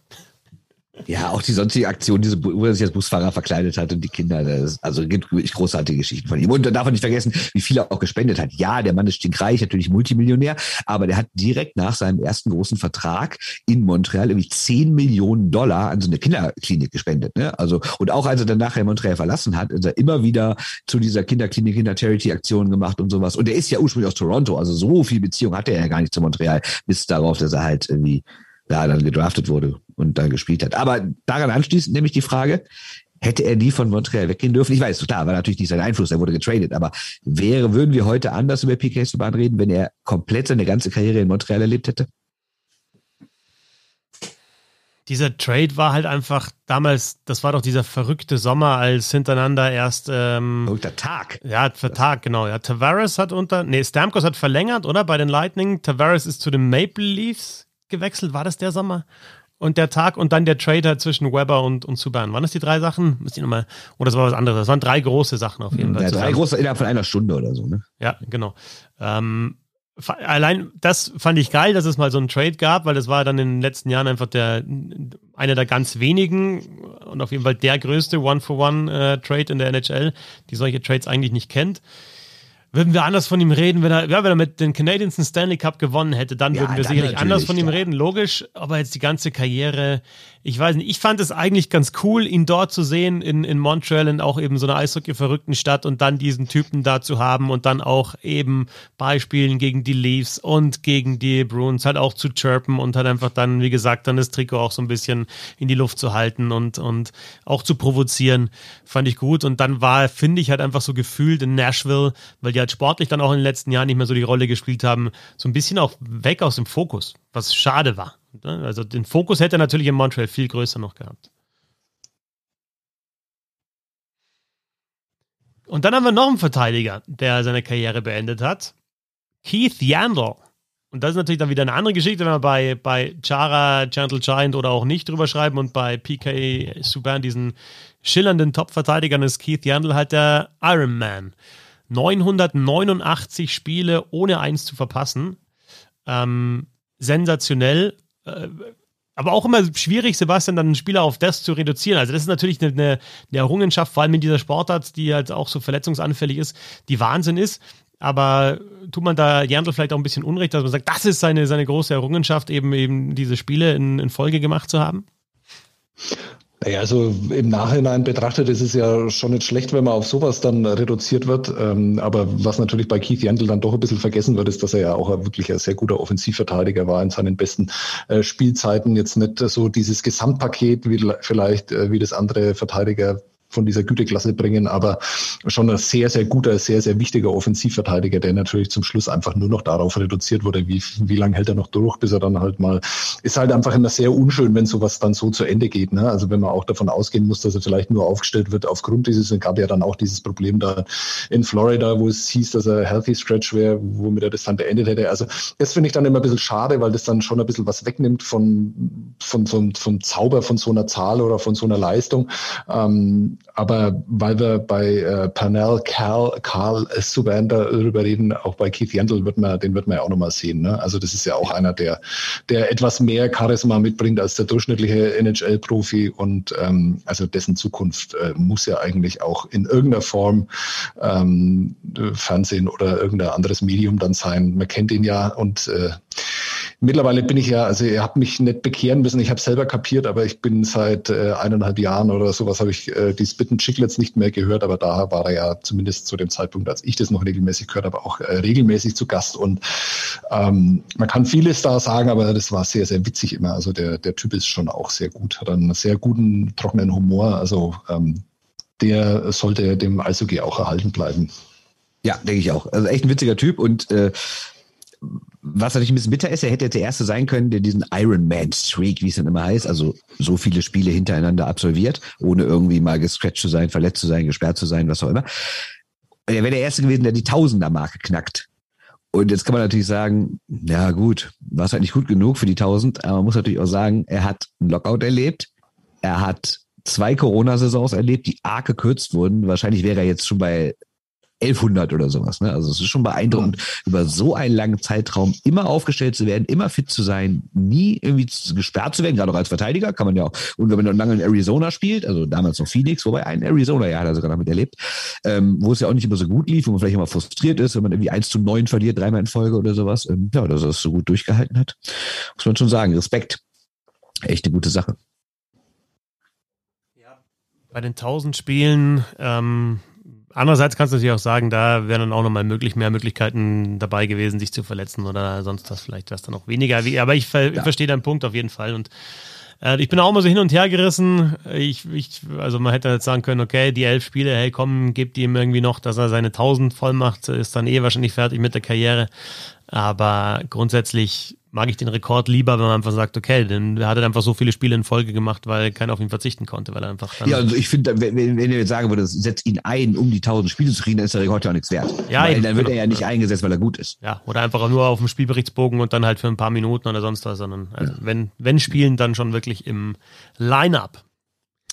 Ja, auch die sonstige Aktion, diese, wo er sich als Busfahrer verkleidet hat und die Kinder, das, also gibt wirklich großartige Geschichten von ihm. Und da darf man nicht vergessen, wie viel er auch gespendet hat. Ja, der Mann ist stinkreich, natürlich Multimillionär, aber der hat direkt nach seinem ersten großen Vertrag in Montreal irgendwie 10 Millionen Dollar an so eine Kinderklinik gespendet. Ne? Also, und auch als er dann nachher Montreal verlassen hat, ist er immer wieder zu dieser Kinderklinik, Kinder-Charity-Aktion gemacht und sowas. Und er ist ja ursprünglich aus Toronto, also so viel Beziehung hatte er ja gar nicht zu Montreal, bis darauf, dass er halt irgendwie da dann gedraftet wurde und da gespielt hat. Aber daran anschließend nämlich die Frage, hätte er nie von Montreal weggehen dürfen? Ich weiß, klar, war natürlich nicht sein Einfluss, er wurde getradet, aber wäre, würden wir heute anders über PK Subban reden, wenn er komplett seine ganze Karriere in Montreal erlebt hätte? dieser Trade war halt einfach damals, das war doch dieser verrückte Sommer, als hintereinander erst. Ähm, Verrückter Tag. Ja, für Tag, genau. Ja, Tavares hat unter. Nee, Stamkos hat verlängert, oder? Bei den Lightning. Tavares ist zu den Maple Leafs gewechselt. War das der Sommer? Und der Tag und dann der Trade zwischen Weber und, und Subban. Waren das die drei Sachen? Müsst ihr nochmal. Oder das war was anderes. Das waren drei große Sachen auf jeden Fall. Ja, drei große innerhalb von einer Stunde oder so, ne? Ja, genau. Ähm, allein das fand ich geil, dass es mal so einen Trade gab, weil das war dann in den letzten Jahren einfach der einer der ganz wenigen und auf jeden Fall der größte One-for-One-Trade äh, in der NHL, die solche Trades eigentlich nicht kennt würden wir anders von ihm reden, wenn er, ja, wenn er mit den Canadiens einen Stanley Cup gewonnen hätte, dann ja, würden wir dann sicherlich anders von ihm ja. reden, logisch. Aber jetzt die ganze Karriere, ich weiß nicht, ich fand es eigentlich ganz cool, ihn dort zu sehen in, in Montreal, in auch eben so einer Eishockey-verrückten Stadt und dann diesen Typen da zu haben und dann auch eben Beispielen gegen die Leafs und gegen die Bruins halt auch zu chirpen und halt einfach dann, wie gesagt, dann das Trikot auch so ein bisschen in die Luft zu halten und, und auch zu provozieren, fand ich gut. Und dann war, finde ich, halt einfach so gefühlt in Nashville, weil die halt sportlich dann auch in den letzten Jahren nicht mehr so die Rolle gespielt haben, so ein bisschen auch weg aus dem Fokus, was schade war. Also den Fokus hätte er natürlich in Montreal viel größer noch gehabt. Und dann haben wir noch einen Verteidiger, der seine Karriere beendet hat. Keith Yandel. Und das ist natürlich dann wieder eine andere Geschichte, wenn wir bei, bei Chara, Gentle Giant oder auch nicht drüber schreiben und bei PK Subban, diesen schillernden Top-Verteidigern, ist Keith Yandel halt der Iron Man. 989 Spiele ohne eins zu verpassen. Ähm, sensationell. Äh, aber auch immer schwierig, Sebastian, dann einen Spieler auf das zu reduzieren. Also das ist natürlich eine, eine, Errungenschaft, vor allem in dieser Sportart, die halt auch so verletzungsanfällig ist, die Wahnsinn ist. Aber tut man da Jandl vielleicht auch ein bisschen Unrecht, dass man sagt, das ist seine, seine große Errungenschaft, eben eben diese Spiele in, in Folge gemacht zu haben? Naja, also im Nachhinein betrachtet ist es ja schon nicht schlecht, wenn man auf sowas dann reduziert wird. Ähm, aber was natürlich bei Keith Yandel dann doch ein bisschen vergessen wird, ist, dass er ja auch wirklich ein sehr guter Offensivverteidiger war in seinen besten äh, Spielzeiten. Jetzt nicht so dieses Gesamtpaket wie vielleicht äh, wie das andere Verteidiger von dieser Güteklasse bringen, aber schon ein sehr, sehr guter, sehr, sehr wichtiger Offensivverteidiger, der natürlich zum Schluss einfach nur noch darauf reduziert wurde, wie, wie lange hält er noch durch, bis er dann halt mal, ist halt einfach immer sehr unschön, wenn sowas dann so zu Ende geht. Ne? Also wenn man auch davon ausgehen muss, dass er vielleicht nur aufgestellt wird aufgrund dieses, es gab ja dann auch dieses Problem da in Florida, wo es hieß, dass er Healthy Stretch wäre, womit er das dann beendet hätte. Also das finde ich dann immer ein bisschen schade, weil das dann schon ein bisschen was wegnimmt von, von, von, vom Zauber von so einer Zahl oder von so einer Leistung. Ähm, aber weil wir bei äh, Pernell, Carl, Carl Subban darüber reden, auch bei Keith Yandel wird man, den wird man ja auch nochmal sehen. Ne? Also das ist ja auch einer, der, der etwas mehr Charisma mitbringt als der durchschnittliche NHL-Profi und ähm, also dessen Zukunft äh, muss ja eigentlich auch in irgendeiner Form ähm, Fernsehen oder irgendein anderes Medium dann sein. Man kennt ihn ja und äh, mittlerweile bin ich ja, also ihr habt mich nicht bekehren müssen, ich habe selber kapiert, aber ich bin seit äh, eineinhalb Jahren oder sowas habe ich äh, die Spitten Chicklets nicht mehr gehört, aber da war er ja zumindest zu dem Zeitpunkt, als ich das noch regelmäßig gehört habe, auch äh, regelmäßig zu Gast und ähm, man kann vieles da sagen, aber das war sehr, sehr witzig immer. Also der, der Typ ist schon auch sehr gut, hat einen sehr guten, trockenen Humor, also ähm, der sollte dem Eishockey auch erhalten bleiben. Ja, denke ich auch. Also echt ein witziger Typ und äh, was natürlich ein bisschen bitter ist, er hätte der Erste sein können, der diesen Ironman-Streak, wie es dann immer heißt, also so viele Spiele hintereinander absolviert, ohne irgendwie mal gescratcht zu sein, verletzt zu sein, gesperrt zu sein, was auch immer. Er wäre der Erste gewesen, der die Tausender-Marke knackt. Und jetzt kann man natürlich sagen, ja gut, war es halt nicht gut genug für die 1000, aber man muss natürlich auch sagen, er hat einen Lockout erlebt, er hat zwei Corona-Saisons erlebt, die arg gekürzt wurden. Wahrscheinlich wäre er jetzt schon bei 1100 oder sowas. Ne? Also es ist schon beeindruckend, mhm. über so einen langen Zeitraum immer aufgestellt zu werden, immer fit zu sein, nie irgendwie gesperrt zu werden, gerade auch als Verteidiger kann man ja auch. Und wenn man lange in Arizona spielt, also damals noch Phoenix, wobei ein Arizona, ja, hat er sogar damit erlebt, ähm, wo es ja auch nicht immer so gut lief, wo man vielleicht immer frustriert ist, wenn man irgendwie 1 zu 9 verliert, dreimal in Folge oder sowas. Ähm, ja, dass er es so gut durchgehalten hat, muss man schon sagen. Respekt. Echt eine gute Sache. Bei den 1000 Spielen ähm, Andererseits kannst du natürlich auch sagen, da wären dann auch nochmal möglich, mehr Möglichkeiten dabei gewesen, sich zu verletzen oder sonst was. Vielleicht wäre es dann auch weniger. Aber ich, ver ja. verstehe deinen Punkt auf jeden Fall. Und äh, ich bin auch mal so hin und her gerissen. Ich, ich, also man hätte jetzt sagen können, okay, die elf Spiele, hey komm, gebt ihm irgendwie noch, dass er seine 1000 voll macht, ist dann eh wahrscheinlich fertig mit der Karriere. Aber grundsätzlich mag ich den Rekord lieber, wenn man einfach sagt, okay, denn er hat einfach so viele Spiele in Folge gemacht, weil keiner auf ihn verzichten konnte, weil er einfach Ja, also ich finde, wenn, wenn ihr jetzt sagen würdet, setzt ihn ein, um die 1000 Spiele zu kriegen, dann ist der Rekord ja auch nichts wert. Ja, weil eben, dann wird er ja nicht eingesetzt, weil er gut ist. Ja, oder einfach nur auf dem Spielberichtsbogen und dann halt für ein paar Minuten oder sonst was, sondern also ja. wenn, wenn spielen, dann schon wirklich im Line-Up.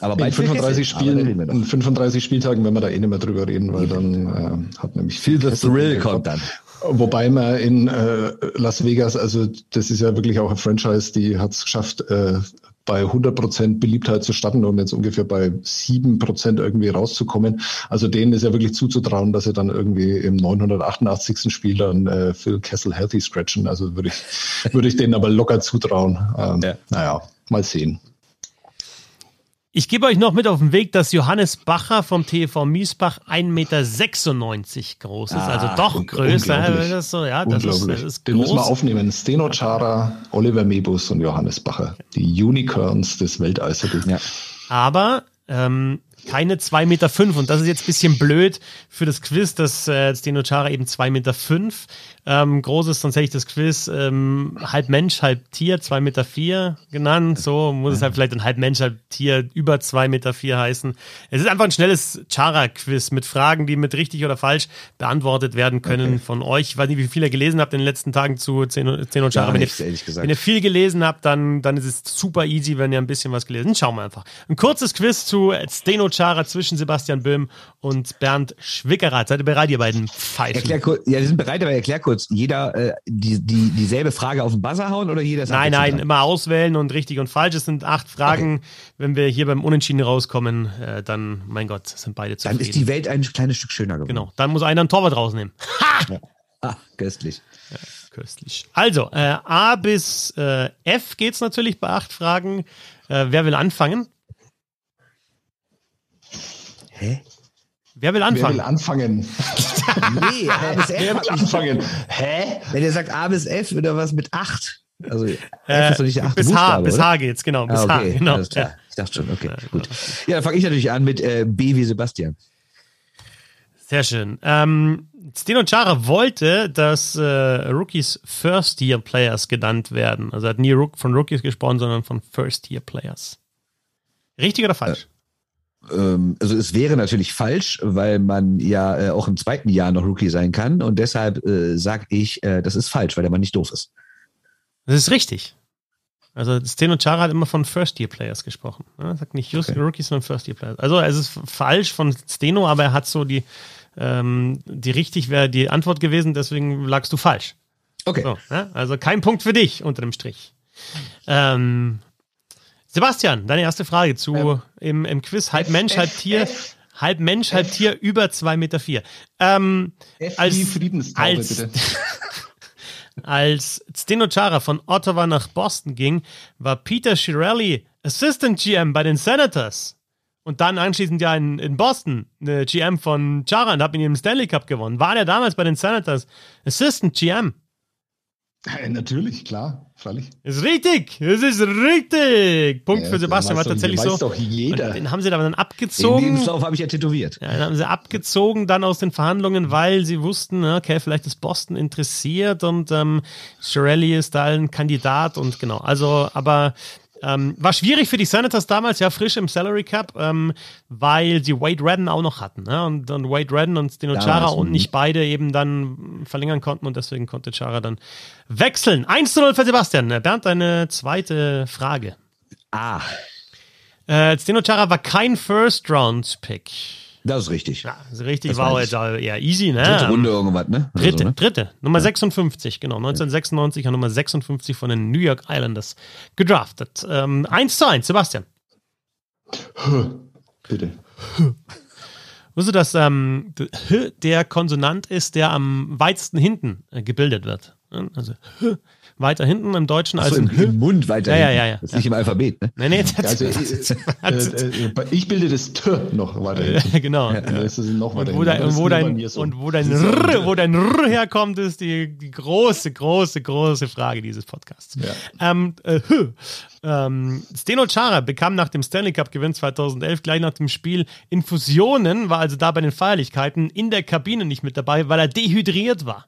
Aber bei 35 Spielen, in 35 Spieltagen werden wir da eh nicht mehr drüber reden, weil dann äh, hat nämlich viel the Thrill kommt dann. Wobei man in äh, Las Vegas, also das ist ja wirklich auch ein Franchise, die hat es geschafft, äh, bei 100% Beliebtheit zu starten und jetzt ungefähr bei 7% irgendwie rauszukommen. Also denen ist ja wirklich zuzutrauen, dass sie dann irgendwie im 988. Spiel dann äh, Phil Kessel healthy scratchen. Also würde ich, würde ich denen aber locker zutrauen. Ähm, ja. Naja, mal sehen. Ich gebe euch noch mit auf den Weg, dass Johannes Bacher vom TV Miesbach 1,96 Meter groß ist, also ah, doch größer. Das so, ja, das ist, das ist Den müssen wir aufnehmen. Steno Chara, Oliver Mebus und Johannes Bacher. Die Unicorns des Welteishockeys. Ja. Aber ähm, keine 2,5 Meter. Fünf. Und das ist jetzt ein bisschen blöd für das Quiz, dass äh, Steno Chara eben 2,5 Meter fünf ähm, groß ist, sonst hätte ich das Quiz ähm, halb Mensch, halb Tier, 2,4 Meter vier genannt. So muss es halt vielleicht ein halb Mensch, halb Tier über 2,4 Meter vier heißen. Es ist einfach ein schnelles Chara-Quiz mit Fragen, die mit richtig oder falsch beantwortet werden können okay. von euch. Ich weiß nicht, wie viel ihr gelesen habt in den letzten Tagen zu Zeno, Zeno Chara. Ja, wenn, nichts, ihr, wenn, ihr, viel gelesen habt, dann, dann ist es super easy, wenn ihr ein bisschen was gelesen habt. Schauen wir einfach. Ein kurzes Quiz zu Steno Chara zwischen Sebastian Böhm und Bernd Schwickerath. Seid ihr bereit, ihr beiden Pfeifen? Erklär, ja, wir sind bereit, aber erklär kurz jeder äh, die, die, dieselbe Frage auf den Buzzer hauen oder jeder Nein, nein, immer auswählen und richtig und falsch. Es sind acht Fragen. Okay. Wenn wir hier beim Unentschieden rauskommen, äh, dann, mein Gott, sind beide zufrieden. Dann ist die Welt ein kleines Stück schöner geworden. Genau, dann muss einer ein Torwart rausnehmen. Ha! Ja. Ah, köstlich. Ja, köstlich. Also, äh, A bis äh, F geht es natürlich bei acht Fragen. Äh, wer will anfangen? Hä? Wer will anfangen? Wer will anfangen? nee, A bis F. Wer will anfangen? Hä? Wenn ihr sagt A bis F oder was mit 8? Also F äh, ist doch nicht der 8 Bis H, bis H geht's, genau. Bis ah, okay. H, genau. Ja. Ich dachte schon, okay, gut. Ja, dann fange ich natürlich an mit äh, B wie Sebastian. Sehr schön. Ähm, Steno Chara wollte, dass äh, Rookies First-Year-Players genannt werden. Also er hat nie von Rookies gesprochen, sondern von First-Year-Players. Richtig oder falsch? Ähm, also es wäre natürlich falsch, weil man ja äh, auch im zweiten Jahr noch Rookie sein kann und deshalb äh, sage ich, äh, das ist falsch, weil der Mann nicht doof ist. Das ist richtig. Also Steno Chara hat immer von First-Year-Players gesprochen. Er sagt nicht just okay. Rookies, sondern First-Year-Players. Also es ist falsch von Steno, aber er hat so die, ähm, die richtig wäre die Antwort gewesen, deswegen lagst du falsch. Okay. So, ja? Also kein Punkt für dich unter dem Strich. Ähm, Sebastian, deine erste Frage zu ähm, im, im Quiz halb Mensch, halb Tier. halb Mensch, halb Tier, über 2,4 Meter. Vier. Ähm, als, als, bitte. als Steno Chara von Ottawa nach Boston ging, war Peter Shirelli Assistant GM bei den Senators. Und dann anschließend ja in, in Boston, eine GM von Chara und hat mit ihm Stanley Cup gewonnen. War der damals bei den Senators Assistant GM? Ja, natürlich, klar, freilich. Ist richtig, es ist richtig. Punkt ja, für Sebastian war tatsächlich so. Doch jeder. Den haben sie dann abgezogen. Den Lebenslauf habe ich ja tätowiert. Ja, den haben sie abgezogen dann aus den Verhandlungen, weil sie wussten, okay, vielleicht ist Boston interessiert und ähm, Shirelli ist da ein Kandidat und genau. Also, aber ähm, war schwierig für die Senators damals, ja, frisch im Salary Cap, ähm, weil sie Wade Redden auch noch hatten. Ne? Und, und Wade Redden und Steno Chara und nicht beide eben dann verlängern konnten und deswegen konnte Chara dann wechseln. 1 zu 0 für Sebastian. Bernd, deine zweite Frage. Ah. Äh, Steno Chara war kein First-Round-Pick. Das ist richtig. Ja, das ist richtig, das war jetzt eher easy, ne? Dritte Runde irgendwas, ne? dritte, so, ne? dritte. Nummer ja. 56, genau. 1996 hat Nummer 56 von den New York Islanders gedraftet. Ähm, 1 zu 1, Sebastian. Bitte. Wusstest du, dass ähm, der Konsonant ist, der am weitesten hinten äh, gebildet wird? Also weiter hinten im Deutschen als im, im, Mund weiter ja, ja, ja, Das ist nicht im Alphabet, ne? Nee, nee, das, also, äh, äh, äh, ich bilde das T noch weiter hinten. genau. Ja, das ist noch weiter und wo, dein, wo, dein, so. und wo dein R, wo dein R herkommt, ist die, die große, große, große Frage dieses Podcasts. Ja. Ähm, äh, ähm, Steno Chara bekam nach dem Stanley Cup Gewinn 2011 gleich nach dem Spiel Infusionen, war also da bei den Feierlichkeiten in der Kabine nicht mit dabei, weil er dehydriert war.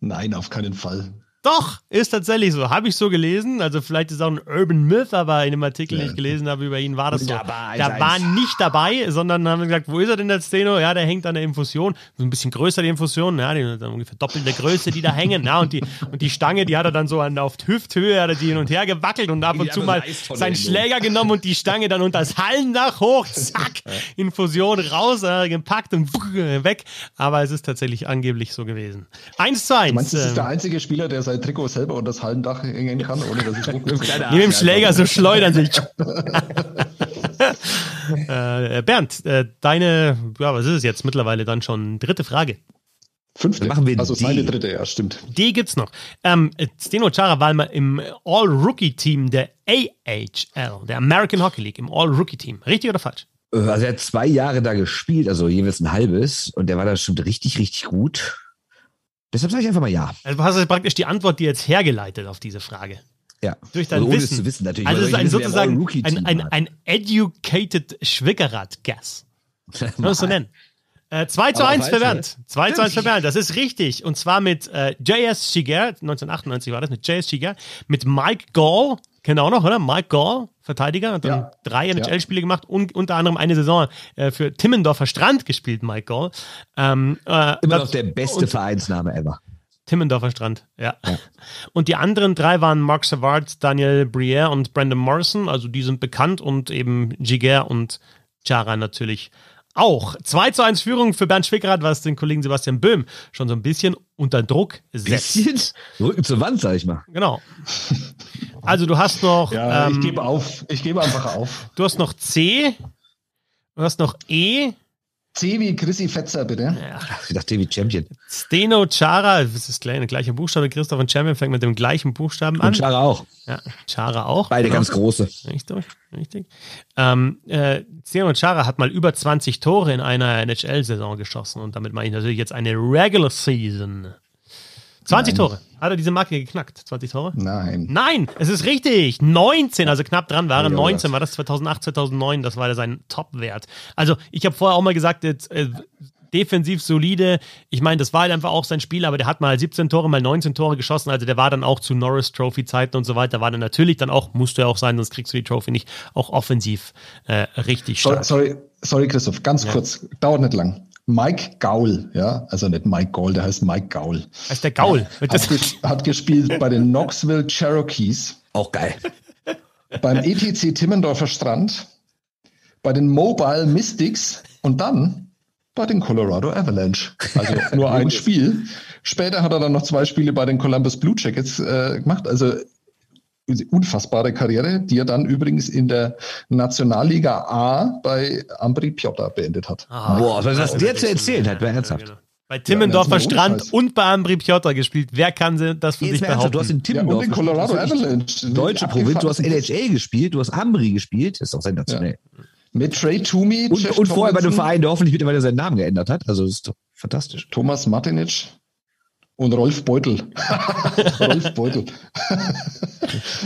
Nein, auf keinen Fall. Doch, ist tatsächlich so. Habe ich so gelesen. Also vielleicht ist auch ein Urban Myth, aber in dem Artikel, den ich gelesen habe über ihn, war das so. Der war nicht dabei, sondern haben gesagt, wo ist er denn der Steno? Ja, der hängt an der Infusion. So ein bisschen größer die Infusion, ja, die ungefähr doppelte Größe, die da hängen. Ja, und die, und die Stange, die hat er dann so an, auf Hüfthöhe, hat er die hin und her gewackelt und ab und zu mal seinen Schläger genommen und die Stange dann unter das Hallendach hoch, zack, Infusion raus, äh, gepackt und weg. Aber es ist tatsächlich angeblich so gewesen. Eins zu eins. Du meinst, das ist der ähm, einzige Spieler, der sein Trikot selber unter das Hallendach hängen kann, ohne dass ich Druck Mit dem Schläger so schleudern sich. äh, Bernd, äh, deine, ja, was ist es jetzt mittlerweile dann schon? Dritte Frage. Fünfte. Dann machen wir also seine dritte, ja, stimmt. Die gibt's noch. Ähm, Steno Chara war mal im All-Rookie-Team der AHL, der American Hockey League, im All-Rookie-Team. Richtig oder falsch? Äh, also er hat zwei Jahre da gespielt, also jeweils ein halbes, und der war da schon richtig, richtig gut. Deshalb sage ich einfach mal ja. Also du hast praktisch die Antwort, die jetzt hergeleitet auf diese Frage. Ja. Durch dein also, Wissen. zu wissen natürlich. Also es ist ein, sozusagen ein, ein, ein educated Schwickerath-Guess. Kann man es so nennen. Äh, 2 zu 1 für Bernd. 2 zu 1 für Bernd, das ist richtig. Und zwar mit äh, J.S. Shiger, 1998 war das, mit J.S. Shiger, mit Mike Gall, kennt ihr auch noch, oder? Mike Gall, Verteidiger, hat dann ja. drei NHL-Spiele gemacht und unter anderem eine Saison äh, für Timmendorfer Strand gespielt, Mike Gall. Ähm, äh, Immer noch der beste Vereinsname ever. Timmendorfer Strand, ja. ja. Und die anderen drei waren Mark Savard, Daniel Briere und Brandon Morrison. Also die sind bekannt und eben Giger und Chara natürlich auch. 2 zu 1 Führung für Bernd Schwickerath, was den Kollegen Sebastian Böhm schon so ein bisschen unter Druck setzt. Bisschen? Rücken zur Wand, sag ich mal. Genau. Also du hast noch. Ja, ähm, ich gebe auf. Ich gebe einfach auf. Du hast noch C. Du hast noch E. C wie Chrissy Fetzer, bitte. Ja. Ich dachte wie Champion. Steno Chara, das ist der gleiche Buchstabe. Christoph und Champion fängt mit dem gleichen Buchstaben an. Und Chara auch. Ja, Chara auch. Beide ganz große. Richtig, richtig. Ähm, äh, Steno Chara hat mal über 20 Tore in einer NHL-Saison geschossen und damit meine ich natürlich jetzt eine Regular Season. 20 Nein. Tore. Hat er diese Marke geknackt? 20 Tore? Nein. Nein, es ist richtig. 19, also knapp dran waren. 19 war das 2008, 2009. Das war sein Top-Wert. Also ich habe vorher auch mal gesagt, jetzt, äh, defensiv solide. Ich meine, das war halt einfach auch sein Spiel, aber der hat mal 17 Tore, mal 19 Tore geschossen. Also der war dann auch zu Norris Trophy Zeiten und so weiter. War dann natürlich dann auch, musste er auch sein, sonst kriegst du die Trophy nicht, auch offensiv äh, richtig stark. Sorry, sorry, sorry Christoph, ganz ja. kurz, dauert nicht lang. Mike Gaul, ja, also nicht Mike Gaul, der heißt Mike Gaul. Heißt der Gaul? Hat, ges hat gespielt bei den Knoxville Cherokees. Auch geil. Beim ETC Timmendorfer Strand, bei den Mobile Mystics und dann bei den Colorado Avalanche. Also nur ein Spiel. Später hat er dann noch zwei Spiele bei den Columbus Blue Jackets äh, gemacht. Also unfassbare Karriere, die er dann übrigens in der Nationalliga A bei Ambri Piotta beendet hat. Ah, Boah, was du dir zu erzählen hat, wäre ernsthaft. Genau. Bei Timmendorfer ja, Strand und bei Ambri Piotta gespielt. Wer kann das für sich behaupten? Du hast in Timmendorf ja, Colorado Avalanche. Deutsche Provinz, du hast NHL gespielt, du hast Ambri gespielt. Das ist auch sensationell. Ja. Mit Trey Toomey. Und, und vorher bei einem Verein, der hoffentlich mittlerweile seinen Namen geändert hat. Also das ist doch fantastisch. Thomas Martinic. Und Rolf Beutel. Rolf Beutel.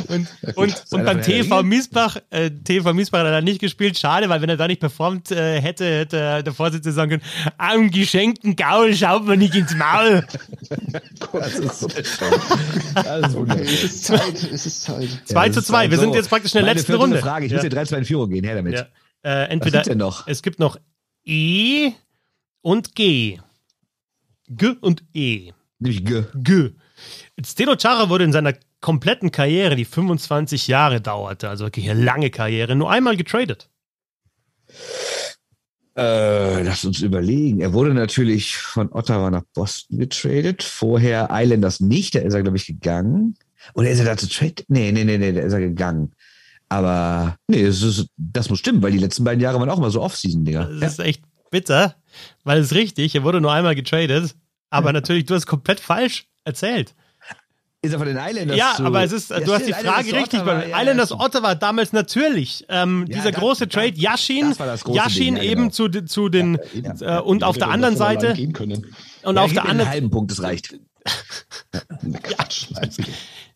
und, und, und beim TV Miesbach, äh, TV Miesbach hat er nicht gespielt. Schade, weil wenn er da nicht performt äh, hätte, hätte der Vorsitzende sagen können, am geschenkten Gaul schaut man nicht ins Maul. das ist so das ist okay, es ist Zeit, es ist Zeit. 2 ja, zu 2, wir so. sind jetzt praktisch in der letzten Runde. Frage, ich ja. muss hier 3-2 in Führung gehen, her damit. Ja. Äh, entweder, Es gibt noch E und G. G und E. Nicht G. G. Steno Chara wurde in seiner kompletten Karriere, die 25 Jahre dauerte, also wirklich eine lange Karriere, nur einmal getradet. Äh, lass uns überlegen. Er wurde natürlich von Ottawa nach Boston getradet. Vorher Islanders nicht, da ist er, glaube ich, gegangen. Oder ist er da zu trade? Nee, nee, nee, nee, da ist er gegangen. Aber nee, das, ist, das muss stimmen, weil die letzten beiden Jahre waren auch immer so Off-Season-Dinger. Das ja. ist echt bitter, weil es richtig, er wurde nur einmal getradet. Aber natürlich, du hast komplett falsch erzählt. Ist er von den Islanders Ja, so. aber es ist, ja, du hast die Frage richtig, Ottawa, weil ja, Islanders ja, Ottawa damals natürlich, ähm, dieser das, große Trade, Yashin, Yashin Ding, eben genau. zu, zu den, äh, und auf der anderen Seite, und auf der anderen, halben Punkt, das reicht. Quatsch,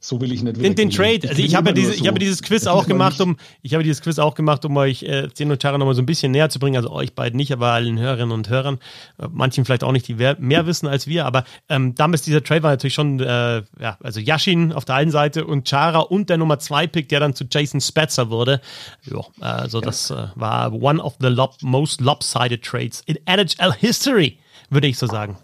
So will ich nicht Den, den Trade, also ich habe diese, so. ich habe dieses Quiz auch gemacht, um, ich habe dieses Quiz auch gemacht, um euch äh, Zeno und Chara nochmal so ein bisschen näher zu bringen. Also euch beiden nicht, aber allen Hörerinnen und Hörern. Äh, manchen vielleicht auch nicht, die mehr wissen als wir. Aber ähm, damals dieser Trade war natürlich schon, äh, ja, also Yashin auf der einen Seite und Chara und der Nummer 2 Pick, der dann zu Jason Spetzer wurde. Ja, also ja. das äh, war one of the lob most lopsided trades in NHL history, würde ich so sagen.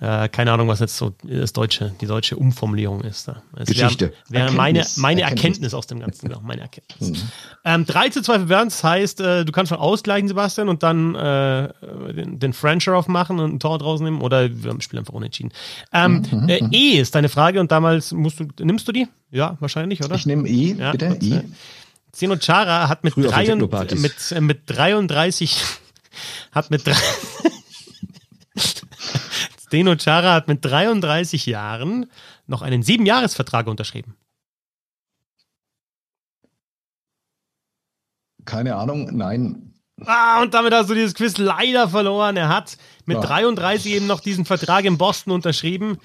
Äh, keine Ahnung, was jetzt so das deutsche, die deutsche Umformulierung ist. Da. Es Geschichte. Wäre, wäre meine, meine Erkenntnis. Erkenntnis. aus dem Ganzen, genau, meine Erkenntnis. Mhm. Ähm, 3 zu 2 für Berns heißt, äh, du kannst schon ausgleichen, Sebastian, und dann äh, den, den Frencher aufmachen und ein Tor draußen nehmen, oder wir haben das Spiel einfach unentschieden. Ähm, mhm, äh, mhm. E ist deine Frage und damals musst du, nimmst du die? Ja, wahrscheinlich, oder? Ich nehme E, ja, bitte. E. Äh, Zeno Chara hat mit, drei und, mit, äh, mit 33 hat mit Zdeno Chara hat mit 33 Jahren noch einen Siebenjahresvertrag unterschrieben. Keine Ahnung, nein. Ah, und damit hast du dieses Quiz leider verloren. Er hat mit ja. 33 eben noch diesen Vertrag in Boston unterschrieben.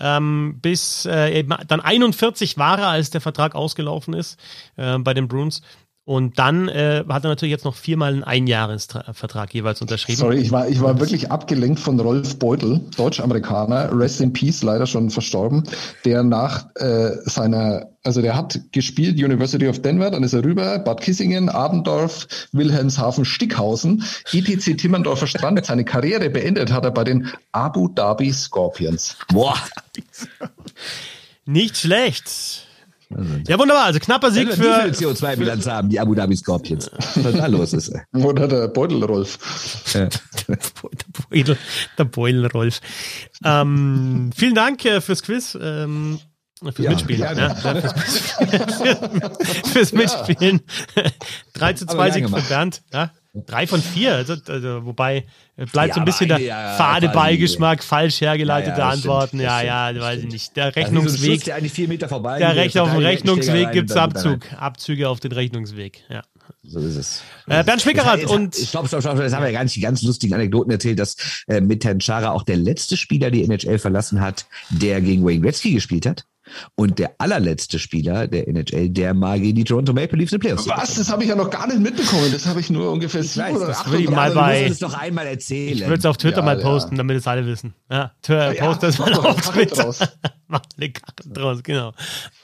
Ähm, bis äh, dann 41 war er, als der Vertrag ausgelaufen ist äh, bei den Bruins. Und dann äh, hat er natürlich jetzt noch viermal einen Einjahresvertrag jeweils unterschrieben. Sorry, ich war, ich war wirklich abgelenkt von Rolf Beutel, Deutsch-Amerikaner, Rest in Peace, leider schon verstorben, der nach äh, seiner, also der hat gespielt University of Denver, dann ist er rüber, Bad Kissingen, Abendorf, Wilhelmshaven, Stickhausen, ETC Timmendorfer Strand. Seine Karriere beendet hat er bei den Abu Dhabi Scorpions. Boah. Nicht schlecht. Also, ja, wunderbar. Also knapper Sieg für. CO2-Bilanz haben, die Abu Dhabi Scorpions. Was da los ist. Oder der Beutelrolf. der Beutel, der Beutelrolf. Ähm, vielen Dank äh, fürs Quiz. Ähm, fürs ja, Mitspielen. Ja, fürs, fürs, Mitspielen. 3 zu 2 Sieg für Bernd. Ja, Drei von vier, also, also wobei bleibt ja, so ein bisschen der ja, fade Beigeschmack, falsch hergeleitete ja, Antworten. Stimmt, ja, ja, weiß ich nicht. Der Rechnungsweg. So der eigentlich vier Meter vorbei. Der Recht auf dem Rechnungsweg gibt es Abzug. Abzüge auf den Rechnungsweg. Ja. So ist es. Äh, Bernd Schwickerath und. Stopp, stopp, stopp. Das haben wir ja gar nicht die ganz lustigen Anekdoten erzählt, dass äh, mit Herrn Chara auch der letzte Spieler die NHL verlassen hat, der gegen Wayne Gretzky gespielt hat. Und der allerletzte Spieler der NHL, der mal gegen die Toronto Maple Leafs in Playoffs. Was? Das habe ich ja noch gar nicht mitbekommen. Das habe ich nur ungefähr ich weiß, oder das würde ich mal bei. Ich es doch einmal erzählen. Ich würde es auf Twitter ja, mal posten, ja. damit es alle wissen. Ja, Twitter, ja, post das mal auf Twitter. Macht eine Karte draus, genau.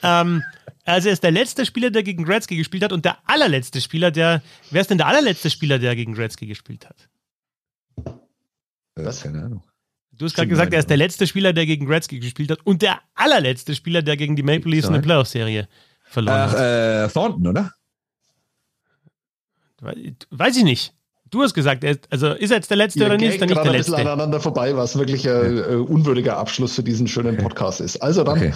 Ähm, also er ist der letzte Spieler, der gegen Gretzky gespielt hat und der allerletzte Spieler, der. Wer ist denn der allerletzte Spieler, der gegen Gretzky gespielt hat? Was? Keine Ahnung. Du hast gerade gesagt, er ist der letzte Spieler, der gegen Gretzky gespielt hat und der allerletzte Spieler, der gegen die Maple Leafs in der Playoff-Serie verloren Ach, hat. Äh, Thornton, oder? Weiß ich nicht. Du hast gesagt, er ist, also ist er jetzt der Letzte Ihr oder nicht? Ist er nicht der ein Letzte? bisschen aneinander vorbei, was wirklich ein. Äh, unwürdiger Abschluss für diesen schönen Podcast ist. Also dann okay.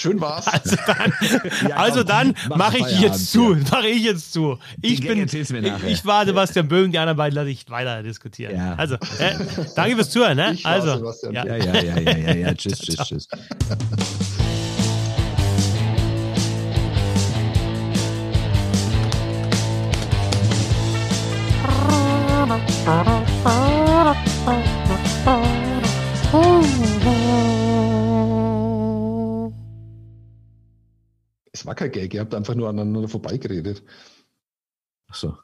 Schön war's. Also dann, ja, also dann mache ich jetzt zu. Ja. Mache ich jetzt zu. Ich bin, ich, ich war Sebastian Böhm, die anderen beiden lasse ich weiter diskutieren. Ja. Also, äh, danke fürs Zuhören. Ne? Ich also, ja. ja, ja, ja, ja, ja, ja. Tschüss, tschüss, tschüss. Es war kein Gag, ihr habt einfach nur aneinander vorbeigeredet. Ach so.